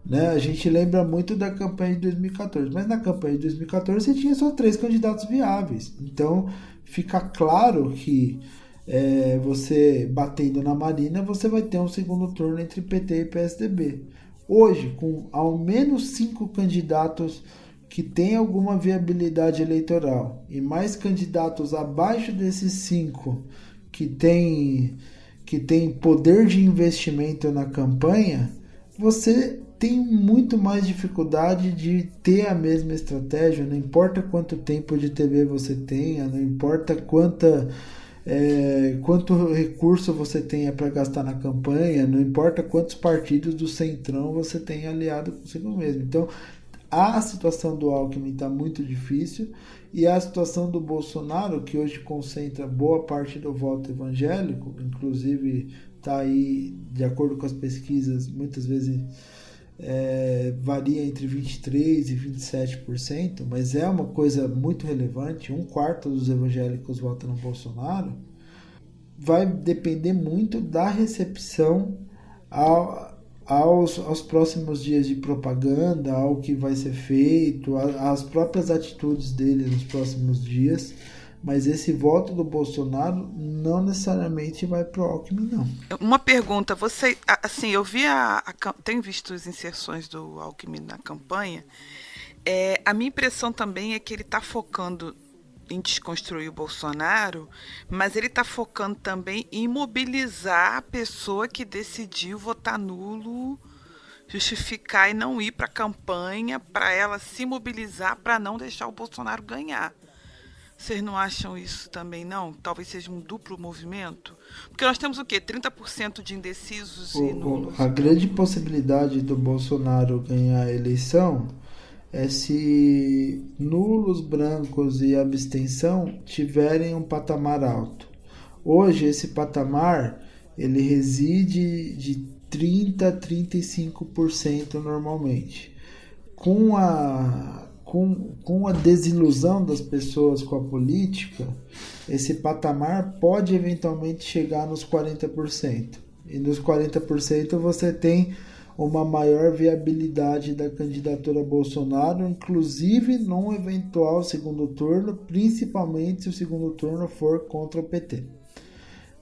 Né? A gente lembra muito da campanha de 2014, mas na campanha de 2014 você tinha só três candidatos viáveis. Então fica claro que é, você batendo na Marina, você vai ter um segundo turno entre PT e PSDB. Hoje, com ao menos cinco candidatos que têm alguma viabilidade eleitoral e mais candidatos abaixo desses cinco que têm que tem poder de investimento na campanha, você tem muito mais dificuldade de ter a mesma estratégia, não importa quanto tempo de TV você tenha, não importa quanta é, quanto recurso você tenha para gastar na campanha, não importa quantos partidos do Centrão você tenha aliado consigo mesmo. Então, a situação do Alckmin está muito difícil e a situação do Bolsonaro, que hoje concentra boa parte do voto evangélico, inclusive está aí, de acordo com as pesquisas, muitas vezes é, varia entre 23% e 27%, mas é uma coisa muito relevante. Um quarto dos evangélicos votam no Bolsonaro. Vai depender muito da recepção ao, aos, aos próximos dias de propaganda, ao que vai ser feito, às próprias atitudes dele nos próximos dias mas esse voto do Bolsonaro não necessariamente vai pro Alckmin, não. Uma pergunta, você, assim, eu vi a, a tenho visto as inserções do Alckmin na campanha. É, a minha impressão também é que ele está focando em desconstruir o Bolsonaro, mas ele está focando também em mobilizar a pessoa que decidiu votar nulo, justificar e não ir para a campanha, para ela se mobilizar para não deixar o Bolsonaro ganhar. Vocês não acham isso também, não? Talvez seja um duplo movimento? Porque nós temos o quê? 30% de indecisos o, e nulos. A grande possibilidade do Bolsonaro ganhar a eleição é se nulos, brancos e abstenção tiverem um patamar alto. Hoje, esse patamar ele reside de 30 a 35% normalmente. Com a com, com a desilusão das pessoas com a política, esse patamar pode eventualmente chegar nos 40%. E nos 40% você tem uma maior viabilidade da candidatura Bolsonaro, inclusive num eventual segundo turno, principalmente se o segundo turno for contra o PT.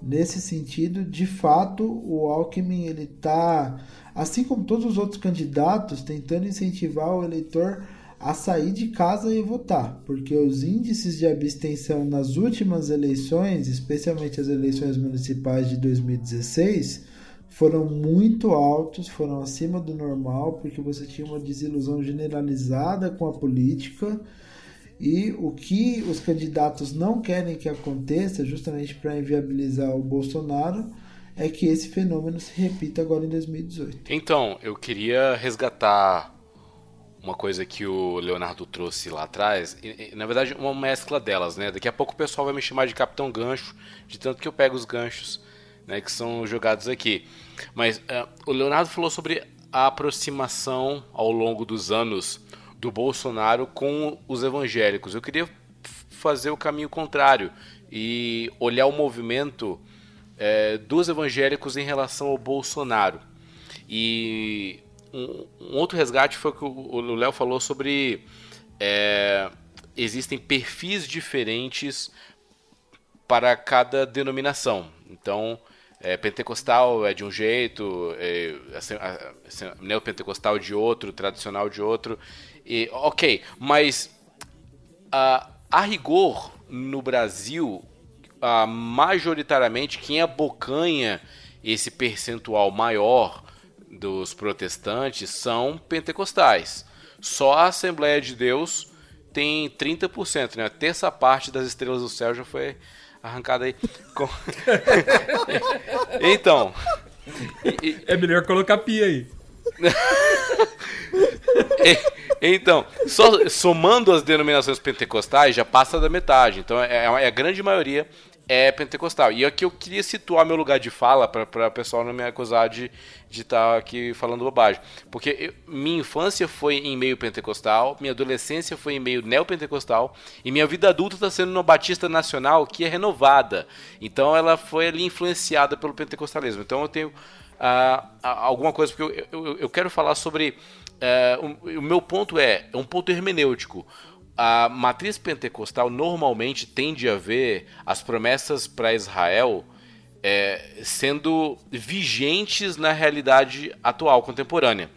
Nesse sentido, de fato, o Alckmin ele está, assim como todos os outros candidatos, tentando incentivar o eleitor a sair de casa e votar, porque os índices de abstenção nas últimas eleições, especialmente as eleições municipais de 2016, foram muito altos, foram acima do normal, porque você tinha uma desilusão generalizada com a política. E o que os candidatos não querem que aconteça, justamente para inviabilizar o Bolsonaro, é que esse fenômeno se repita agora em 2018. Então, eu queria resgatar uma coisa que o Leonardo trouxe lá atrás, e, e, na verdade uma mescla delas, né? Daqui a pouco o pessoal vai me chamar de Capitão Gancho, de tanto que eu pego os ganchos, né, que são jogados aqui. Mas uh, o Leonardo falou sobre a aproximação ao longo dos anos do Bolsonaro com os evangélicos. Eu queria fazer o caminho contrário e olhar o movimento é, dos evangélicos em relação ao Bolsonaro. E um, um outro resgate foi que o Léo falou sobre é, existem perfis diferentes para cada denominação. Então, é, pentecostal é de um jeito, é, assim, assim, neopentecostal de outro, tradicional de outro. E, ok, mas a, a rigor no Brasil, a, majoritariamente quem abocanha esse percentual maior dos protestantes são pentecostais. Só a Assembleia de Deus tem 30%, né? A terça parte das estrelas do céu já foi arrancada aí. (laughs) Com... (laughs) então. É melhor colocar pia aí. (laughs) então, só, somando as denominações pentecostais, já passa da metade. Então, é, é a grande maioria é pentecostal. E aqui eu queria situar meu lugar de fala para o pessoal não me acusar de estar tá aqui falando bobagem. Porque eu, minha infância foi em meio pentecostal, minha adolescência foi em meio neopentecostal, e minha vida adulta está sendo no Batista Nacional, que é renovada. Então ela foi ali influenciada pelo pentecostalismo. Então eu tenho uh, alguma coisa, porque eu, eu, eu quero falar sobre. Uh, o, o meu ponto é, é um ponto hermenêutico a matriz pentecostal normalmente tende a ver as promessas para Israel é, sendo vigentes na realidade atual, contemporânea.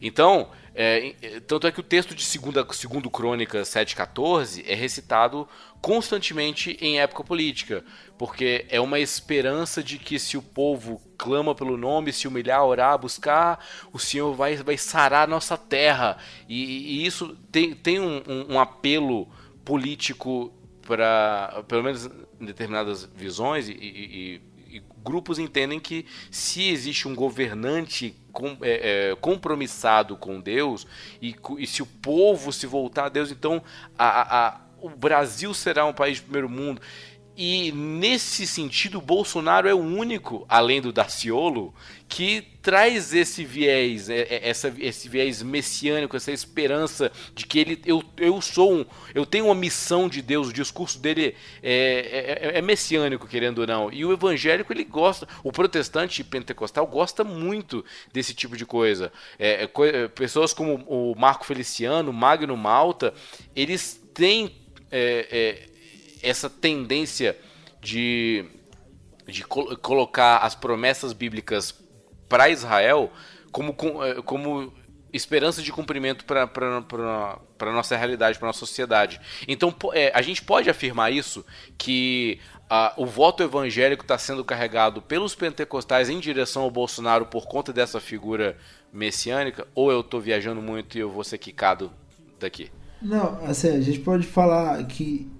Então, é, tanto é que o texto de 2 segundo Crônicas 7,14 é recitado constantemente em época política, porque é uma esperança de que se o povo clama pelo nome, se humilhar, orar, buscar, o Senhor vai, vai sarar a nossa terra. E, e isso tem, tem um, um, apelo político para, pelo menos em determinadas visões e, e, grupos entendem que se existe um governante com, é, é, compromissado com Deus e, e, se o povo se voltar a Deus, então a, a, o Brasil será um país de primeiro mundo. E nesse sentido, Bolsonaro é o único, além do Daciolo, que traz esse viés, é, é, essa, esse viés messiânico, essa esperança de que ele, eu, eu sou um, eu tenho uma missão de Deus. O discurso dele é, é, é messiânico, querendo ou não. E o evangélico ele gosta, o protestante pentecostal gosta muito desse tipo de coisa. É, pessoas como o Marco Feliciano, Magno Malta, eles têm essa tendência de, de col colocar as promessas bíblicas para Israel como, eh, como esperança de cumprimento para a nossa realidade, para nossa sociedade. Então, é, a gente pode afirmar isso, que o voto evangélico está sendo carregado pelos pentecostais em direção ao Bolsonaro por conta dessa figura messiânica, ou eu estou viajando muito e eu vou ser quicado daqui? Não, assim, a gente pode falar que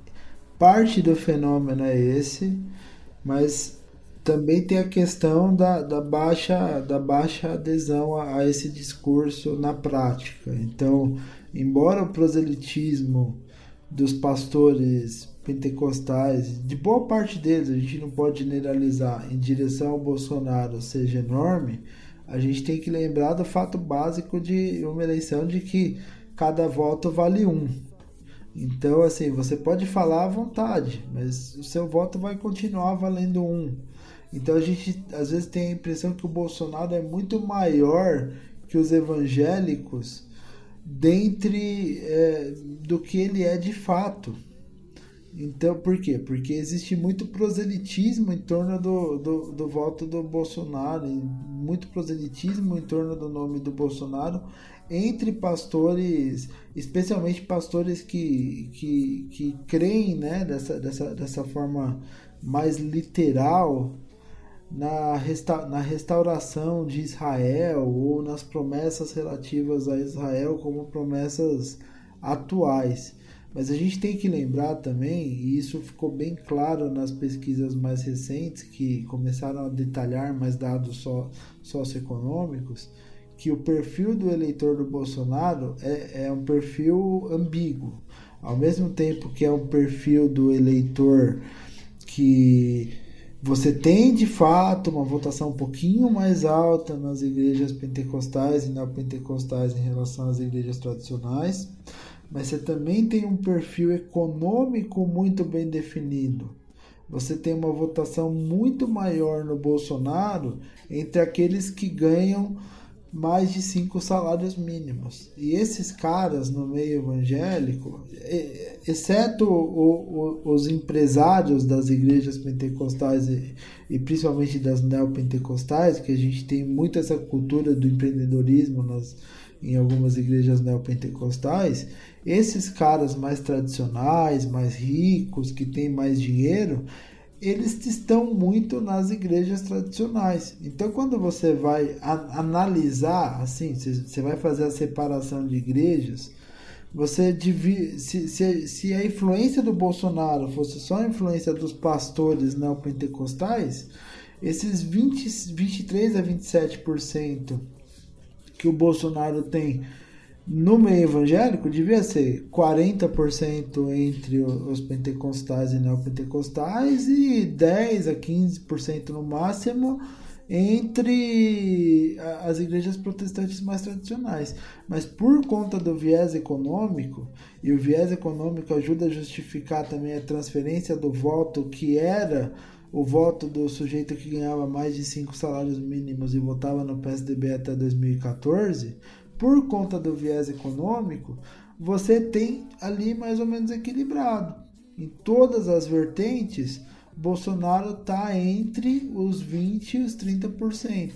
parte do fenômeno é esse, mas também tem a questão da, da, baixa, da baixa adesão a, a esse discurso na prática. Então, embora o proselitismo dos pastores pentecostais, de boa parte deles, a gente não pode generalizar, em direção ao Bolsonaro seja enorme, a gente tem que lembrar do fato básico de uma eleição de que cada voto vale um. Então, assim, você pode falar à vontade, mas o seu voto vai continuar valendo um. Então a gente às vezes tem a impressão que o Bolsonaro é muito maior que os evangélicos dentre é, do que ele é de fato. Então, por quê? Porque existe muito proselitismo em torno do, do, do voto do Bolsonaro, muito proselitismo em torno do nome do Bolsonaro entre pastores, especialmente pastores que, que, que creem né, dessa, dessa, dessa forma mais literal na, resta na restauração de Israel ou nas promessas relativas a Israel como promessas atuais. Mas a gente tem que lembrar também, e isso ficou bem claro nas pesquisas mais recentes, que começaram a detalhar mais dados so socioeconômicos, que o perfil do eleitor do Bolsonaro é, é um perfil ambíguo. Ao mesmo tempo que é um perfil do eleitor que você tem de fato uma votação um pouquinho mais alta nas igrejas pentecostais e neopentecostais em relação às igrejas tradicionais, mas você também tem um perfil econômico muito bem definido. Você tem uma votação muito maior no Bolsonaro entre aqueles que ganham mais de cinco salários mínimos. E esses caras no meio evangélico, exceto o, o, os empresários das igrejas pentecostais e, e, principalmente das neopentecostais, que a gente tem muito essa cultura do empreendedorismo nas, em algumas igrejas neopentecostais, esses caras mais tradicionais, mais ricos, que têm mais dinheiro, eles estão muito nas igrejas tradicionais. Então, quando você vai analisar, assim, você vai fazer a separação de igrejas, você divide, se, se, se a influência do Bolsonaro fosse só a influência dos pastores neopentecostais, esses 20, 23 a 27% que o Bolsonaro tem no meio evangélico devia ser 40% entre os pentecostais e neopentecostais e 10 a 15% no máximo entre as igrejas protestantes mais tradicionais. Mas por conta do viés econômico, e o viés econômico ajuda a justificar também a transferência do voto que era o voto do sujeito que ganhava mais de 5 salários mínimos e votava no PSDB até 2014, por conta do viés econômico, você tem ali mais ou menos equilibrado. Em todas as vertentes, Bolsonaro está entre os 20% e os 30%,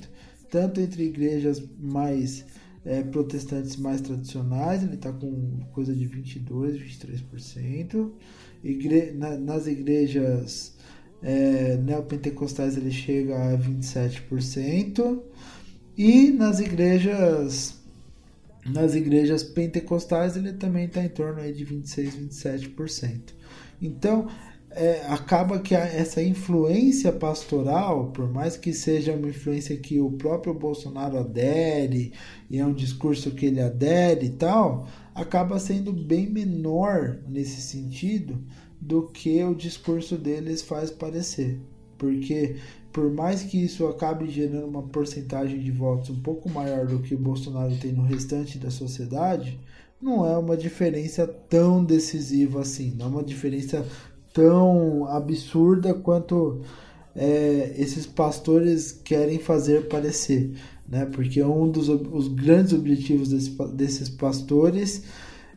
tanto entre igrejas mais é, protestantes mais tradicionais, ele está com coisa de 22%, 23%, Igre na, nas igrejas é, neopentecostais ele chega a 27%, e nas igrejas nas igrejas pentecostais ele também está em torno aí de 26, 27%. Então, é, acaba que essa influência pastoral, por mais que seja uma influência que o próprio Bolsonaro adere, e é um discurso que ele adere e tal, acaba sendo bem menor nesse sentido do que o discurso deles faz parecer. Porque por mais que isso acabe gerando uma porcentagem de votos um pouco maior do que o Bolsonaro tem no restante da sociedade, não é uma diferença tão decisiva assim, não é uma diferença tão absurda quanto é, esses pastores querem fazer parecer, né? Porque um dos os grandes objetivos desse, desses pastores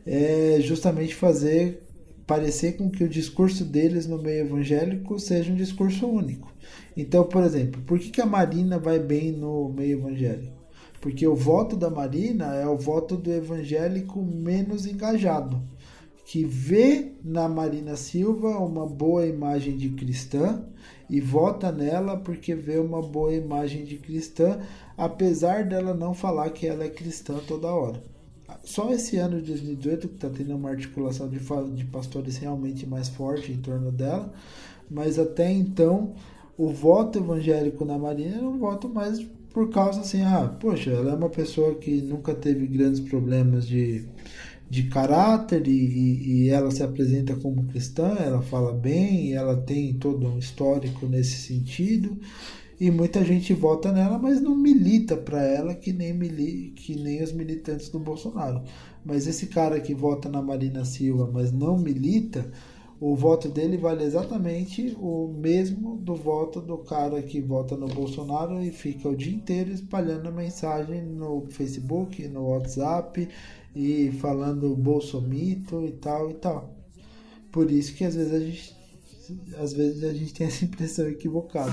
é justamente fazer parecer com que o discurso deles no meio evangélico seja um discurso único. Então, por exemplo, por que, que a Marina vai bem no meio evangélico? Porque o voto da Marina é o voto do evangélico menos engajado, que vê na Marina Silva uma boa imagem de cristã e vota nela porque vê uma boa imagem de cristã, apesar dela não falar que ela é cristã toda hora. Só esse ano de 2018 que está tendo uma articulação de, de pastores realmente mais forte em torno dela, mas até então o voto evangélico na Marina era um voto mais por causa assim, ah, poxa, ela é uma pessoa que nunca teve grandes problemas de, de caráter e, e ela se apresenta como cristã, ela fala bem, ela tem todo um histórico nesse sentido e muita gente vota nela, mas não milita para ela que nem, mili que nem os militantes do Bolsonaro. Mas esse cara que vota na Marina Silva, mas não milita, o voto dele vale exatamente o mesmo do voto do cara que vota no Bolsonaro e fica o dia inteiro espalhando mensagem no Facebook, no WhatsApp e falando bolsomito e tal e tal. Por isso que às vezes a gente às vezes a gente tem essa impressão equivocada.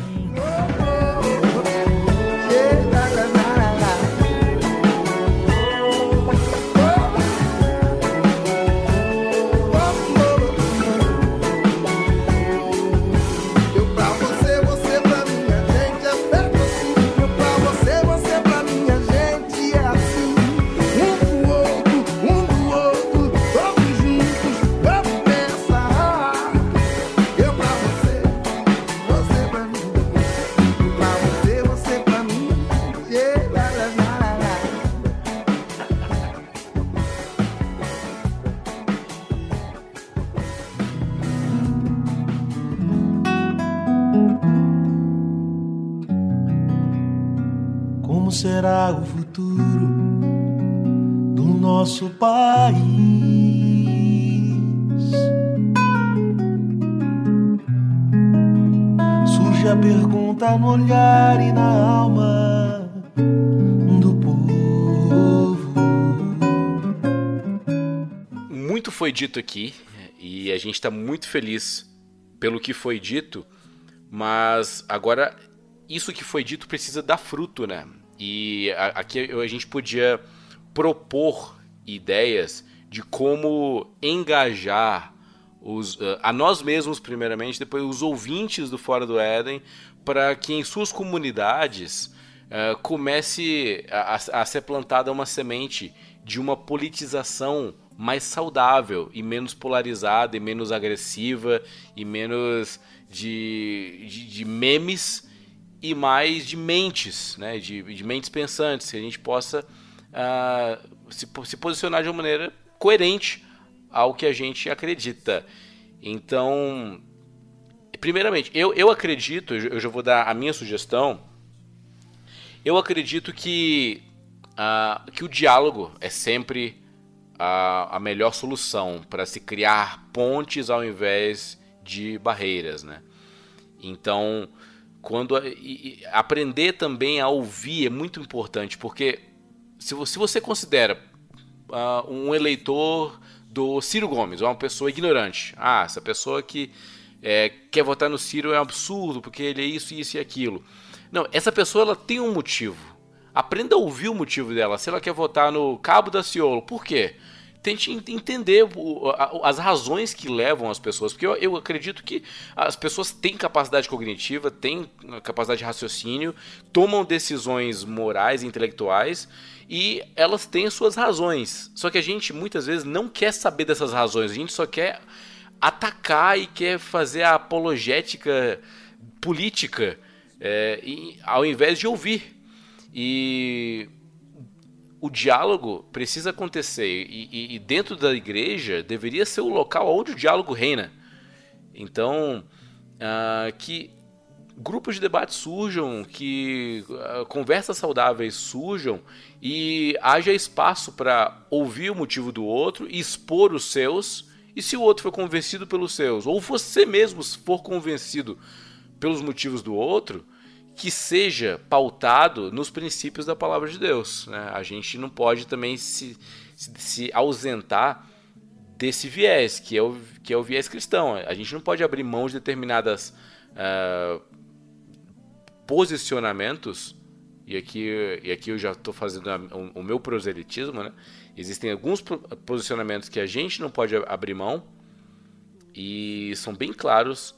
Foi dito aqui e a gente está muito feliz pelo que foi dito, mas agora isso que foi dito precisa dar fruto, né? E aqui a gente podia propor ideias de como engajar os, uh, a nós mesmos, primeiramente, depois os ouvintes do Fora do Éden, para que em suas comunidades uh, comece a, a, ser plantada uma semente de uma politização mais saudável e menos polarizada e menos agressiva e menos de, de, de memes e mais de mentes, né? de, de mentes pensantes, que a gente possa uh, se, se posicionar de uma maneira coerente ao que a gente acredita. Então, primeiramente, eu, eu acredito, eu já vou dar a minha sugestão, eu acredito que, uh, que o diálogo é sempre a, a melhor solução para se criar pontes ao invés de barreiras, né? Então, quando e, aprender também a ouvir é muito importante, porque se você, se você considera uh, um eleitor do Ciro Gomes, uma pessoa ignorante, ah, essa pessoa que é, quer votar no Ciro é um absurdo porque ele é isso, isso e aquilo. Não, essa pessoa ela tem um motivo. Aprenda a ouvir o motivo dela. Se ela quer votar no Cabo da Ciolo, por quê? Tente entender as razões que levam as pessoas, porque eu, acredito que as pessoas têm capacidade cognitiva, têm capacidade de raciocínio, tomam decisões morais intelectuais e elas têm suas razões. Só que a gente muitas vezes não quer saber dessas razões, a gente só quer atacar e quer fazer a apologética política é, e, ao invés de ouvir. E o diálogo precisa acontecer e, e, e, dentro da igreja deveria ser o local onde o diálogo reina. Então, uh, que grupos de debate surjam, que uh, conversas saudáveis surjam e haja espaço para ouvir o motivo do outro e expor os seus. E se o outro for convencido pelos seus, ou você mesmo for convencido pelos motivos do outro, que seja pautado nos princípios da palavra de Deus. Né? A gente não pode também se, se, se, ausentar desse viés, que é, o, que é o viés cristão. A gente não pode abrir mão de determinadas uh, posicionamentos, e aqui, e aqui eu já estou fazendo a, o, o, meu proselitismo, né? Existem alguns posicionamentos que a gente não pode abrir mão, e são bem claros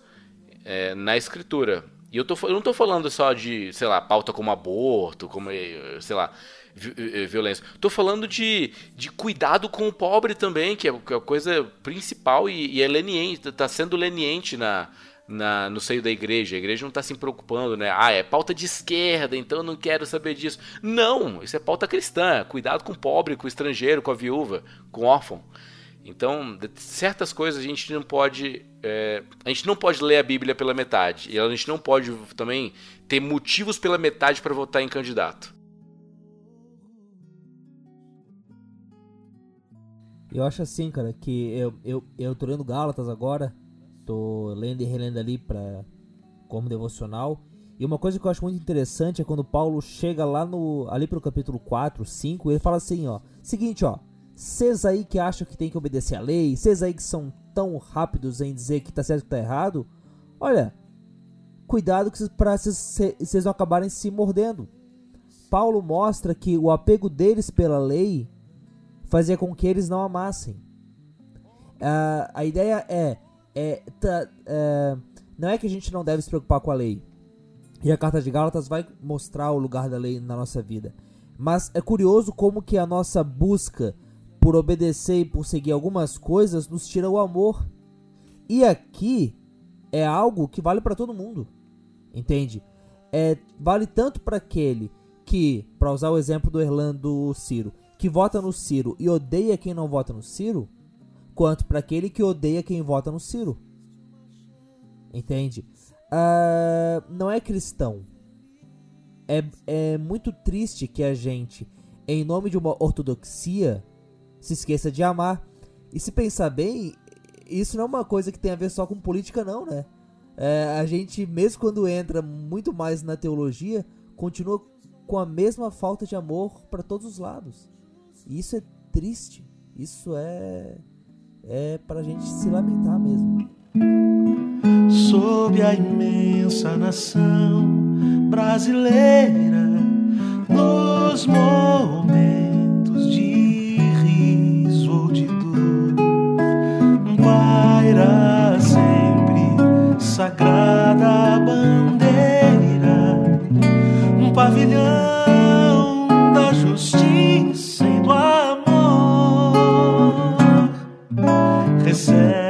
é, na escritura. E eu, tô, eu não estou falando só de, sei lá, pauta como aborto, como, eh, sei lá, eh, violência. Estou falando de, de cuidado com o pobre também, que é, é a coisa principal e, e é leniente, está sendo leniente na, na, no seio da igreja. A igreja não está se preocupando, né? Ah, é pauta de esquerda, então eu não quero saber disso. Não, isso é pauta cristã. Cuidado com o pobre, com o estrangeiro, com a viúva, com o órfão. Então, certas coisas a gente não pode. É, a gente não pode ler a Bíblia pela metade. E a gente não pode também ter motivos pela metade para votar em candidato. Eu acho assim, cara, que eu, eu, eu tô lendo Gálatas agora. Tô lendo e relendo ali pra, como devocional. E uma coisa que eu acho muito interessante é quando Paulo chega lá no ali pro capítulo 4, 5, ele fala assim, ó. Seguinte, ó. Vocês aí que acham que tem que obedecer à lei, vocês aí que são tão rápidos em dizer que tá certo e que tá errado, olha, cuidado para vocês não acabarem se mordendo. Paulo mostra que o apego deles pela lei fazia com que eles não amassem. Uh, a ideia é, é tá, uh, não é que a gente não deve se preocupar com a lei. E a carta de Gálatas vai mostrar o lugar da lei na nossa vida. Mas é curioso como que a nossa busca por obedecer e por seguir algumas coisas nos tira o amor. E aqui é algo que vale para todo mundo. Entende? É, vale tanto para aquele que, para usar o exemplo do Erlando Ciro, que vota no Ciro e odeia quem não vota no Ciro, quanto para aquele que odeia quem vota no Ciro. Entende? Uh, não é cristão é, é muito triste que a gente, em nome de uma ortodoxia, se esqueça de amar. E se pensar bem, isso não é uma coisa que tem a ver só com política, não, né? É, a gente, mesmo quando entra muito mais na teologia, continua com a mesma falta de amor para todos os lados. E isso é triste. Isso é é pra gente se lamentar mesmo. Sob a imensa nação brasileira, nos momentos paira sempre sagrada bandeira, um pavilhão da justiça e do amor. Recebe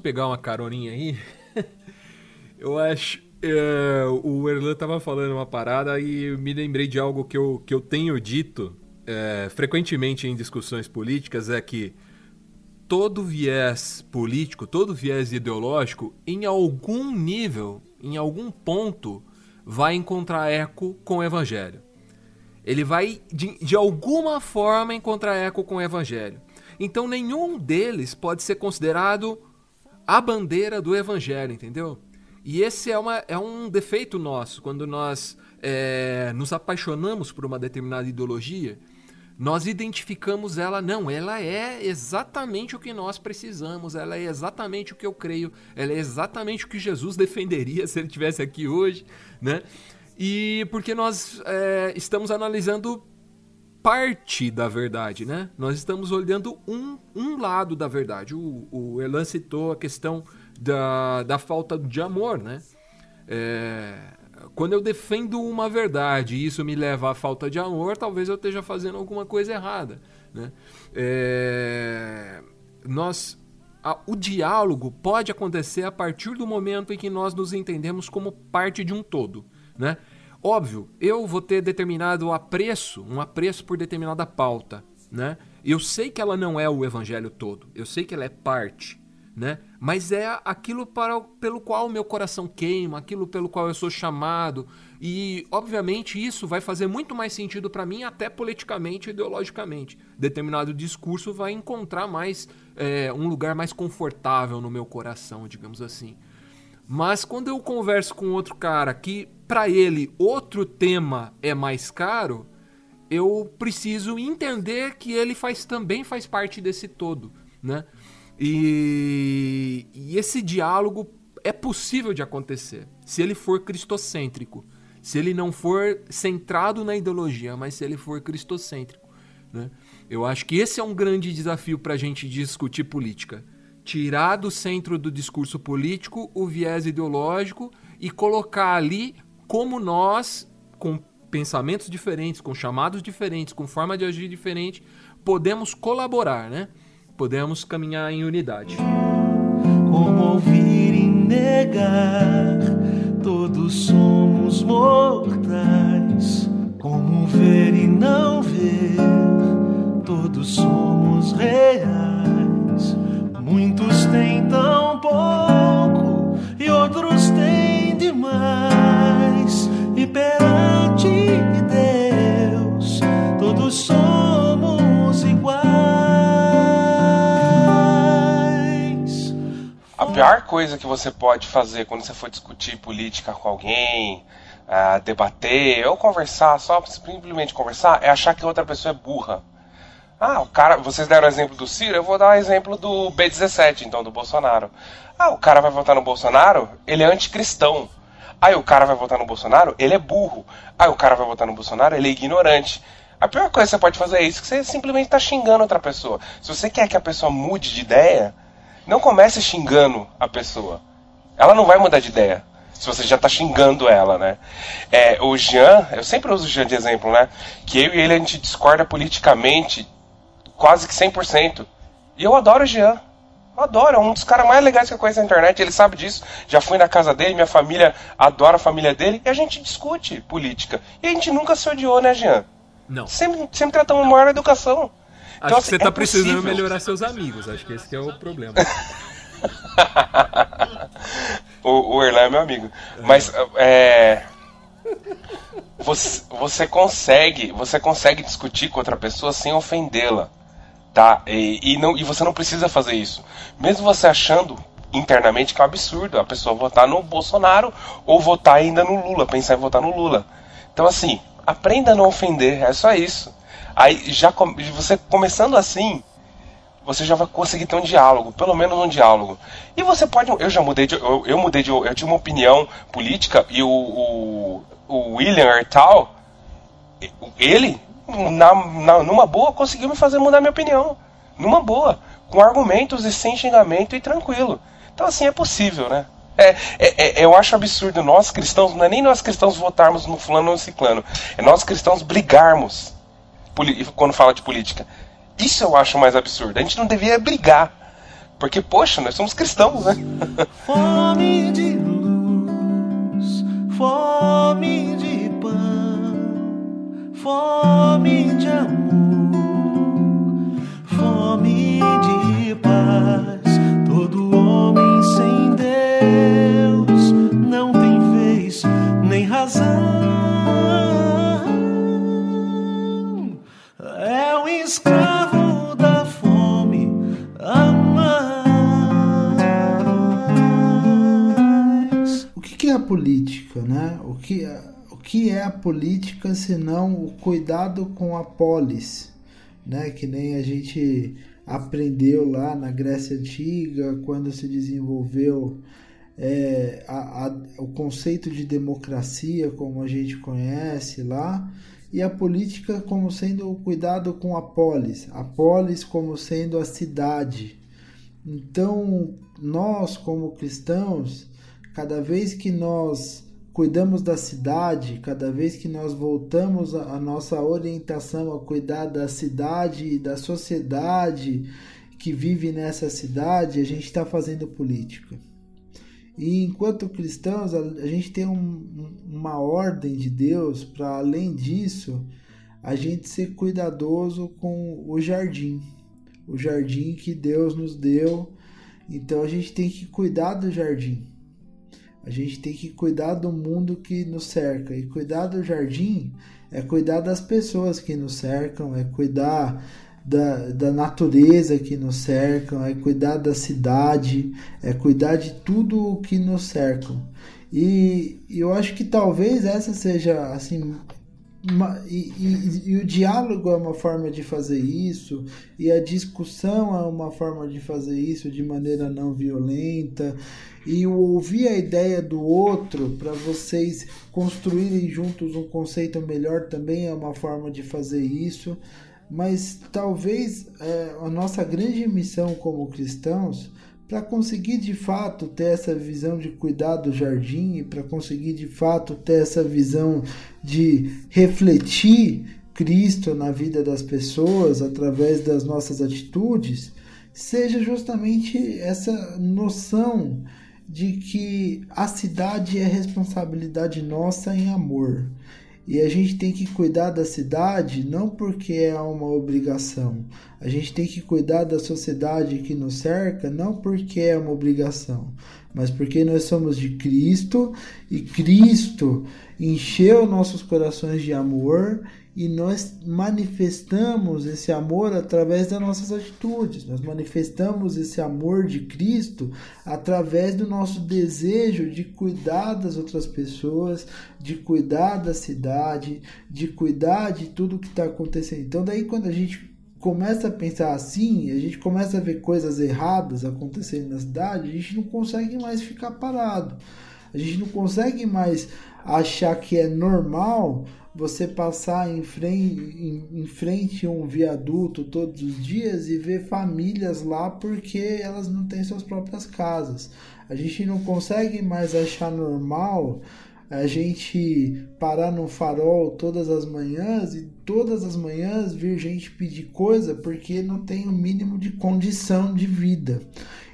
Posso pegar uma caroninha aí? (laughs) eu acho. é, o Erlan tava falando uma parada e me lembrei de algo que eu, que eu tenho dito é, frequentemente em discussões políticas: é que todo viés político, todo viés ideológico, em algum nível, em algum ponto, vai encontrar eco com o evangelho. Ele vai, de, de alguma forma, encontrar eco com o evangelho. Então, nenhum deles pode ser considerado a bandeira do evangelho, entendeu? E esse é, uma, é um defeito nosso, quando nós é, nos apaixonamos por uma determinada ideologia, nós identificamos ela, não, ela é exatamente o que nós precisamos, ela é exatamente o que eu creio, ela é exatamente o que Jesus (laughs) defenderia se ele estivesse aqui hoje, né? E porque nós é, estamos analisando parte da verdade, né? Nós estamos olhando um, um lado da verdade. O, o Elan citou a questão da, da falta de amor, né? É, quando eu defendo uma verdade e isso me leva à falta de amor, talvez eu esteja fazendo alguma coisa errada, né? É, nós a- o diálogo pode acontecer a partir do momento em que nós nos entendemos como parte de um todo, né? Óbvio, eu vou ter determinado apreço, um apreço por determinada pauta, né? Eu sei que ela não é o evangelho todo, eu sei que ela é parte, né? Mas é aquilo para, pelo qual o meu coração queima, aquilo pelo qual eu sou chamado, e obviamente isso vai fazer muito mais sentido para mim, até politicamente e ideologicamente. Determinado discurso vai encontrar mais é, um lugar mais confortável no meu coração, digamos assim. Mas quando eu converso com outro cara que para ele outro tema é mais caro, eu preciso entender que ele faz também faz parte desse todo, né? E, e esse diálogo é possível de acontecer se ele for cristocêntrico, se ele não for centrado na ideologia, mas se ele for cristocêntrico, né? Eu acho que esse é um grande desafio para a gente discutir política. Tirar do centro do discurso político o viés ideológico e colocar ali como nós, com pensamentos diferentes, com chamados diferentes, com forma de agir diferente, podemos colaborar, né? Podemos caminhar em unidade. Como ouvir e negar? Todos somos mortais. Como ver e não ver? Todos somos reais. Muitos têm tão pouco e outros têm demais. E perante Deus, todos somos iguais. A pior coisa que você pode fazer quando você for discutir política com alguém, ah, debater ou conversar, só simplesmente conversar, é achar que outra pessoa é burra. Ah, o cara, vocês deram o exemplo do Ciro, eu vou dar o exemplo do B17, então, do Bolsonaro. Ah, o cara vai votar no Bolsonaro, ele é anticristão. Aí o cara vai votar no Bolsonaro, ele é burro. Aí o cara vai votar no Bolsonaro, ele é ignorante. A pior coisa que você pode fazer é isso, que você simplesmente está xingando outra pessoa. Se você quer que a pessoa mude de ideia, não comece xingando a pessoa. Ela não vai mudar de ideia. Se você já tá xingando ela, né? É, o Jean, eu sempre uso o Jean de exemplo, né? Que eu e ele a gente discorda politicamente quase que 100%. E eu adoro o Jean. Eu adoro, é um dos caras mais legais que eu conheço na internet, ele sabe disso. Já fui na casa dele, minha família adora a família dele, e a gente discute política. E a gente nunca se odiou, né, Jean? Não. Sempre, sempre tratamos maior educação. Acho Então, que você assim, tá é precisando possível. melhorar seus amigos. Acho que esse é o problema. (laughs) o, o Erlan é meu amigo. Mas é. Você, você consegue. Você consegue discutir com outra pessoa sem ofendê-la. Tá? E, e, não, e você não precisa fazer isso. Mesmo você achando internamente que é um absurdo a pessoa votar no Bolsonaro ou votar ainda no Lula, pensar em votar no Lula. Então assim, aprenda a não ofender, é só isso. Aí já você começando assim, você já vai conseguir ter um diálogo, pelo menos um diálogo. E você pode, eu já mudei de, eu, eu mudei de, eu tinha uma opinião política e o, o, o William Ertal, ele, na, na- numa boa, conseguiu me fazer mudar minha opinião. Numa boa, com argumentos e sem xingamento e tranquilo. Então assim, é possível, né? É, é- é- eu acho absurdo nós cristãos, não é nem nós cristãos votarmos no fulano ou no ciclano, é nós cristãos brigarmos quando fala de política. Isso eu acho mais absurdo. A gente não devia brigar. Porque, poxa, nós somos cristãos, né? (laughs) Fome de luz, fome fome de amor, fome de paz. Todo homem sem Deus não tem vez nem razão. É um escravo é política, né? O que, o que é a política senão o cuidado com a polis, né? Que nem a gente aprendeu lá na Grécia Antiga, quando se desenvolveu é, a- a- o conceito de democracia como a gente conhece lá, e a política como sendo o cuidado com a polis, a polis como sendo a cidade. Então, nós, como cristãos, cada vez que nós cuidamos da cidade, cada vez que nós voltamos a, a nossa orientação a cuidar da cidade e da sociedade que vive nessa cidade, a gente está fazendo política. E enquanto cristãos, a, a gente tem um- um- uma ordem de Deus para, além disso, a gente ser cuidadoso com o jardim. O jardim que Deus nos deu. Então a gente tem que cuidar do jardim. A gente tem que cuidar do mundo que nos cerca. E cuidar do jardim é cuidar das pessoas que nos cercam, é cuidar da, da natureza que nos cercam, é cuidar da cidade, é cuidar de tudo o que nos cercam. E eu acho que talvez essa seja assim uma- e, e- e o diálogo é uma forma de fazer isso, e a discussão é uma forma de fazer isso de maneira não violenta, e o ouvir a ideia do outro para vocês construírem juntos um conceito melhor também é uma forma de fazer isso. Mas talvez é, a nossa grande missão como cristãos para conseguir de fato ter essa visão de cuidar do jardim e para conseguir de fato ter essa visão de refletir Cristo na vida das pessoas através das nossas atitudes, seja justamente essa noção de que a cidade é responsabilidade nossa em amor. E a gente tem que cuidar da cidade não porque é uma obrigação. A gente tem que cuidar da sociedade que nos cerca não porque é uma obrigação, mas porque nós somos de Cristo e Cristo encheu nossos corações de amor e nós manifestamos esse amor através das nossas atitudes. Nós manifestamos esse amor de Cristo através do nosso desejo de cuidar das outras pessoas, de cuidar da cidade, de cuidar de tudo que está acontecendo. Então, daí quando a gente começa a pensar assim, a gente começa a ver coisas erradas acontecendo na cidade, a gente não consegue mais ficar parado. A gente não consegue mais achar que é normal você passar em frente, em, em frente a um viaduto todos os dias e ver famílias lá porque elas não têm suas próprias casas. A gente não consegue mais achar normal a gente parar no farol todas as manhãs e todas as manhãs vir gente pedir coisa porque não tem o mínimo de condição de vida.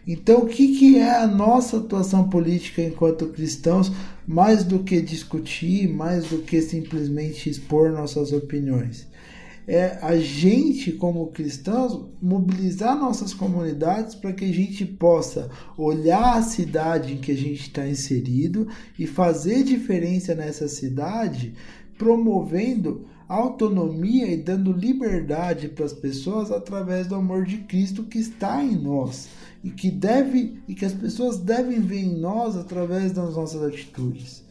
Então, o que, que é a nossa atuação política enquanto cristãos, mais do que discutir, mais do que simplesmente expor nossas opiniões? É a gente, como cristãos, mobilizar nossas comunidades para que a gente possa olhar a cidade em que a gente está inserido e fazer diferença nessa cidade, promovendo autonomia e dando liberdade para as pessoas através do amor de Cristo que está em nós e que deve e que as pessoas devem ver em nós através das nossas atitudes.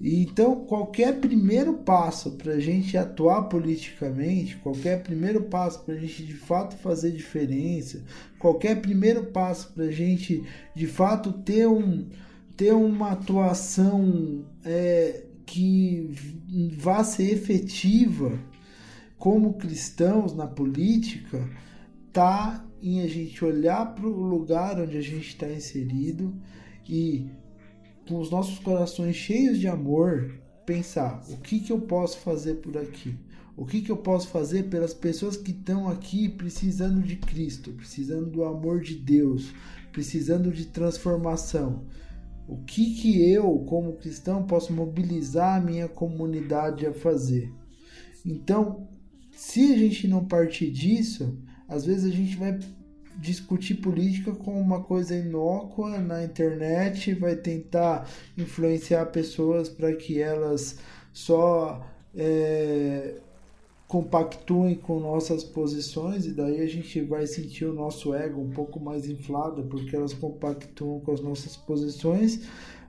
E então, qualquer primeiro passo para a gente atuar politicamente, qualquer primeiro passo para a gente de fato fazer diferença, qualquer primeiro passo para a gente de fato ter, um, ter uma atuação é, que vá ser efetiva como cristãos na política, tá em a gente olhar para o lugar onde a gente está inserido e com os nossos corações cheios de amor pensar o que, que eu posso fazer por aqui o que, que eu posso fazer pelas pessoas que estão aqui precisando de Cristo precisando do amor de Deus precisando de transformação o que, que eu, como cristão, posso mobilizar a minha comunidade a fazer? Então, se a gente não partir disso, às vezes a gente vai discutir política como uma coisa inócua na internet, vai tentar influenciar pessoas para que elas só é, compactuem com nossas posições e daí a gente vai sentir o nosso ego um pouco mais inflado porque elas compactuam com as nossas posições,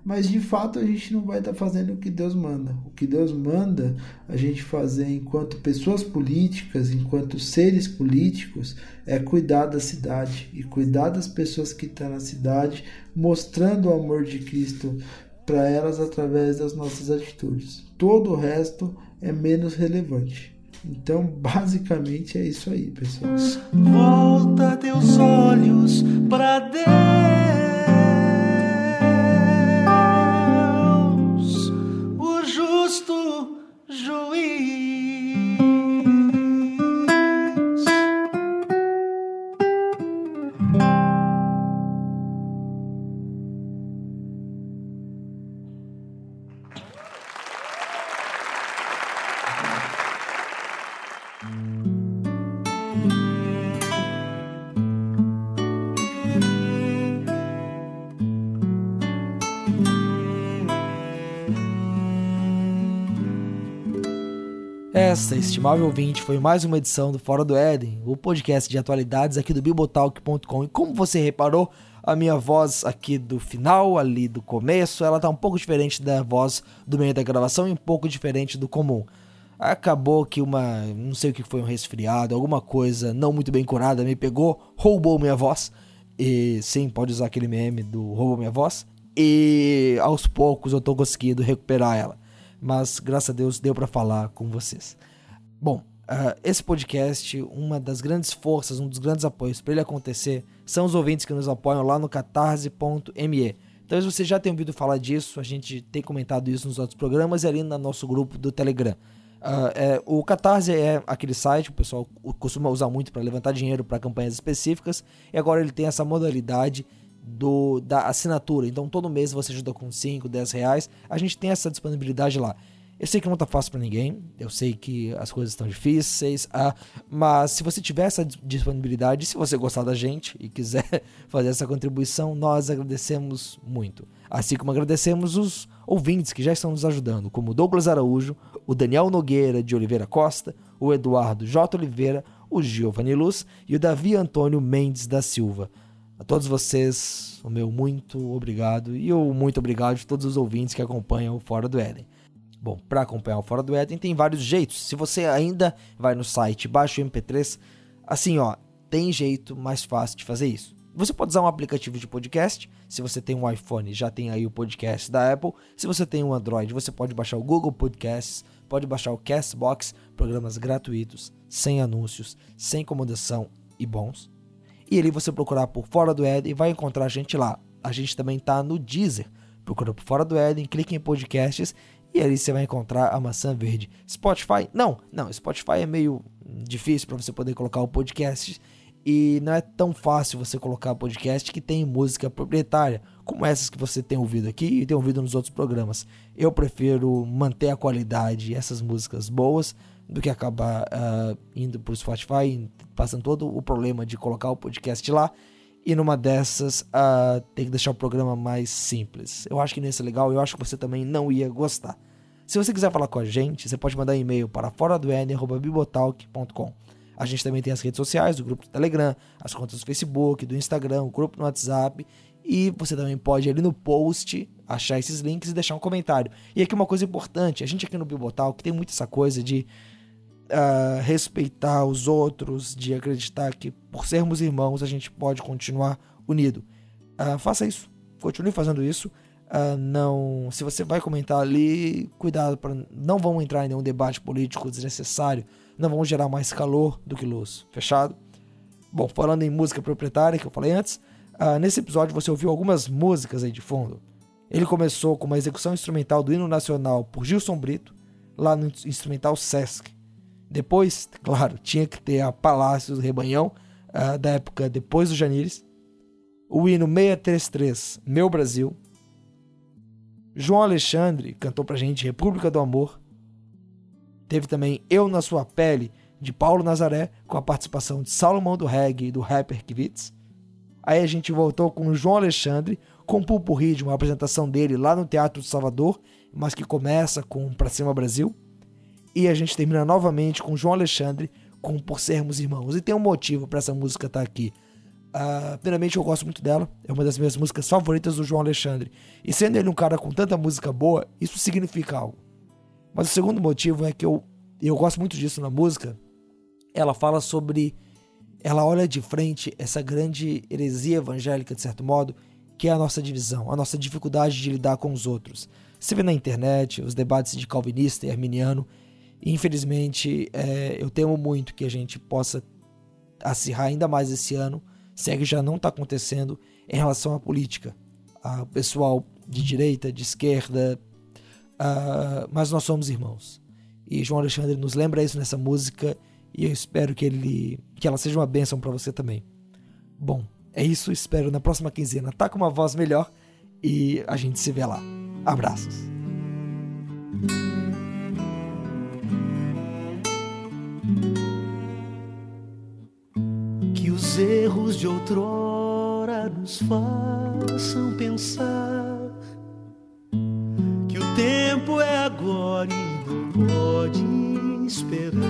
mas de fato a gente não vai estar tá fazendo o que Deus manda. O que Deus manda a gente fazer enquanto pessoas políticas, enquanto seres políticos, é cuidar da cidade e cuidar das pessoas que estão na cidade, mostrando o amor de Cristo para elas através das nossas atitudes. Todo o resto é menos relevante. Então, (laughs) basicamente é isso aí, pessoal. Volta teus olhos para Deus, juiz. Esta, estimável ouvinte, foi mais uma edição do Fora do Éden, o podcast de atualidades aqui do bibotalk.com. E como você reparou, a minha voz aqui do final, ali do começo, ela tá um pouco diferente da voz do meio da gravação e um pouco diferente do comum. Acabou que uma, não sei o que foi, um resfriado, alguma coisa não muito bem curada me pegou, roubou minha voz. E sim, pode usar aquele meme do roubou minha voz. E aos poucos eu tô conseguindo recuperar ela mas graças a Deus deu para falar com vocês. Bom, uh, esse podcast, uma das grandes forças, um dos grandes apoios para ele acontecer, são os ouvintes que nos apoiam lá no catarse.me. Talvez você já tenha ouvido falar disso, a gente tem comentado isso nos outros programas e ali no nosso grupo do Telegram. Uh, é, o Catarse é aquele site, o pessoal costuma usar muito para levantar dinheiro para campanhas específicas, e agora ele tem essa modalidade do, da assinatura. Então todo mês você ajuda com 5, 10 reais. A gente tem essa disponibilidade lá. Eu sei que não tá fácil para ninguém, eu sei que as coisas estão difíceis, ah, mas se você tiver essa disponibilidade, se você gostar da gente e quiser (laughs) fazer essa contribuição, nós agradecemos muito. Assim como agradecemos os ouvintes que já estão nos ajudando, como o Douglas Araújo, o Daniel Nogueira de Oliveira Costa, o Eduardo J. Oliveira, o Giovanni Luz e o Davi Antônio Mendes da Silva. A todos vocês, o meu muito obrigado e o muito obrigado de todos os ouvintes que acompanham o Fora do Éden. Bom, para acompanhar o Fora do Éden tem vários jeitos. Se você ainda vai no site, baixa o MP3, assim ó, tem jeito mais fácil de fazer isso. Você pode usar um aplicativo de podcast. Se você tem um iPhone, já tem aí o podcast da Apple. Se você tem um Android, você pode baixar o Google Podcasts, pode baixar o Castbox, programas gratuitos, sem anúncios, sem incomodação e bons. E ali você procurar por Fora do Éden e vai encontrar a gente lá. A gente também tá no Deezer. Procura por Fora do Éden, clique em podcasts e ali você vai encontrar a maçã verde. Spotify? Não, não, Spotify é meio difícil para você poder colocar o podcast e não é tão fácil você colocar podcast que tem música proprietária, como essas que você tem ouvido aqui e tem ouvido nos outros programas. Eu prefiro manter a qualidade essas músicas boas do que acabar uh, indo para o Spotify, passando todo o problema de colocar o podcast lá e numa dessas uh, tem que deixar o programa mais simples. Eu acho que nesse é legal, eu acho que você também não ia gostar. Se você quiser falar com a gente, você pode mandar e-mail para fora do bibotalk.com. A gente também tem as redes sociais, o grupo do Telegram, as contas do Facebook, do Instagram, o grupo no WhatsApp. E você também pode ali no post achar esses links e deixar um comentário. E aqui uma coisa importante, a gente aqui no Bibotalk tem muito essa coisa de uh, respeitar os outros, de acreditar que por sermos irmãos a gente pode continuar unido. Uh, faça isso, continue fazendo isso. Uh, não, se você vai comentar ali, cuidado para não vão entrar em nenhum debate político desnecessário, não vão gerar mais calor do que luz. Fechado? Bom, falando em música proprietária que eu falei antes, uh, nesse episódio você ouviu algumas músicas aí de fundo. Ele começou com uma execução instrumental do hino nacional por Gilson Brito, lá no instrumental Sesc. Depois, (laughs) claro, tinha que ter a Palácios do Rebanhão, uh, da época depois do Janires. O hino 633, Meu Brasil. João Alexandre cantou pra gente República do Amor. Teve também Eu na Sua Pele, de Paulo Nazaré, com a participação de Salomão do Reggae e do rapper Kivitz. Aí a gente voltou com o João Alexandre, com o Pulpurri uma apresentação dele lá no Teatro de Salvador, mas que começa com Pra Cima Brasil. E a gente termina novamente com João Alexandre com Por Sermos Irmãos. E tem um motivo para essa música estar tá aqui. Uh, primeiramente, eu gosto muito dela. É uma das minhas músicas favoritas do João Alexandre. E sendo ele um cara com tanta música boa, isso significa algo. Mas o segundo motivo é que eu, eu gosto muito disso na música. Ela fala sobre. Ela olha de frente essa grande heresia evangélica, de certo modo, que é a nossa divisão, a nossa dificuldade de lidar com os outros. Você vê na internet os debates de calvinista e arminiano Infelizmente, é, eu temo muito que a gente possa acirrar ainda mais esse ano, se é que já não está acontecendo, em relação à política. O pessoal de direita, de esquerda, uh, mas nós somos irmãos. E João Alexandre nos lembra isso nessa música e eu espero que ele que ela seja uma bênção para você também. Bom, é isso, espero na próxima quinzena tá com uma voz melhor e a gente se vê lá. Abraços. Erros de outrora nos façam pensar que o tempo é agora e não pode esperar.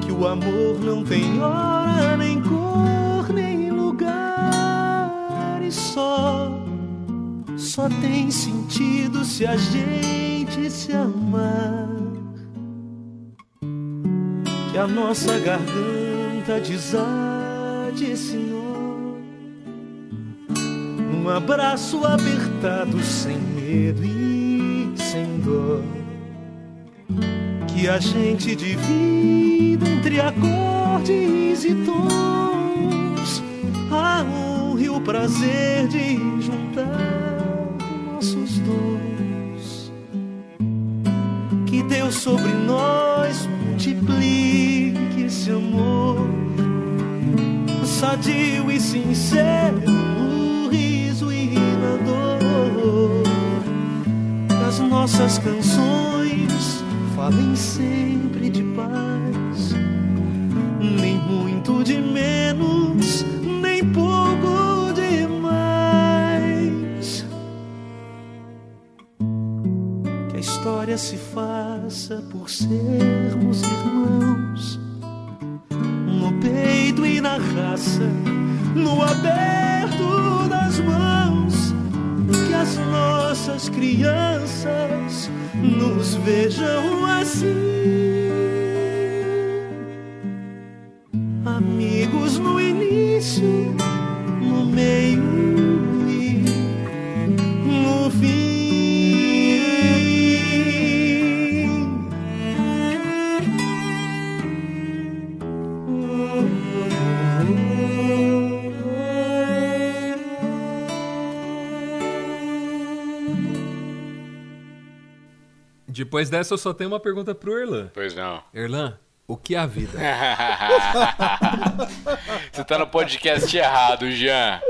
Que o amor não tem hora, nem cor, nem lugar e só, só tem sentido se a gente se amar. Que a nossa garganta tanta desade, Senhor. Num abraço apertado, sem medo e sem dor. Que a gente divida entre acordes e tons a honra e o prazer de juntar nossos dons. Que Deus sobre nós multiplique esse amor sadio e sincero, o riso e na dor. As nossas canções falem sempre de paz, nem muito de menos, nem pouco história se faça por sermos irmãos peito e na raça, no aberto das mãos, que as nossas crianças nos vejam assim. Amigos no início Depois dessa, eu só tenho uma pergunta pro Erlan. Pois não. Erlan, o que é a vida? (laughs) Você tá no podcast errado, Jean.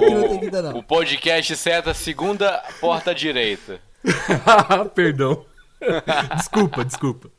não tem vida, não. O, o podcast certo, a segunda porta direita. (laughs) Perdão. desculpa, desculpa.